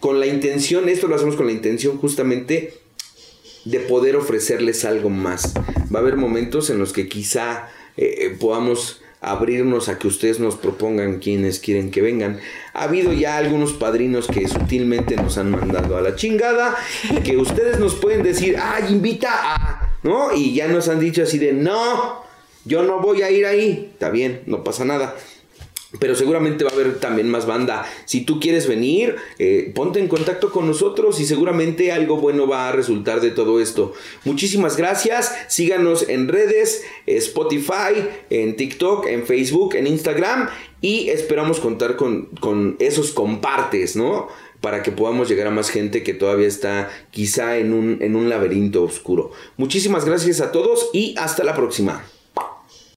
con la intención, esto lo hacemos con la intención justamente de poder ofrecerles algo más. Va a haber momentos en los que quizá eh, podamos abrirnos a que ustedes nos propongan quienes quieren que vengan. Ha habido ya algunos padrinos que sutilmente nos han mandado a la chingada, que ustedes nos pueden decir, ay, invita a, ¿no? Y ya nos han dicho así de, no, yo no voy a ir ahí. Está bien, no pasa nada. Pero seguramente va a haber también más banda. Si tú quieres venir, eh, ponte en contacto con nosotros y seguramente algo bueno va a resultar de todo esto. Muchísimas gracias. Síganos en redes, Spotify, en TikTok, en Facebook, en Instagram. Y esperamos contar con, con esos compartes, ¿no? para que podamos llegar a más gente que todavía está quizá en un, en un laberinto oscuro. Muchísimas gracias a todos y hasta la próxima.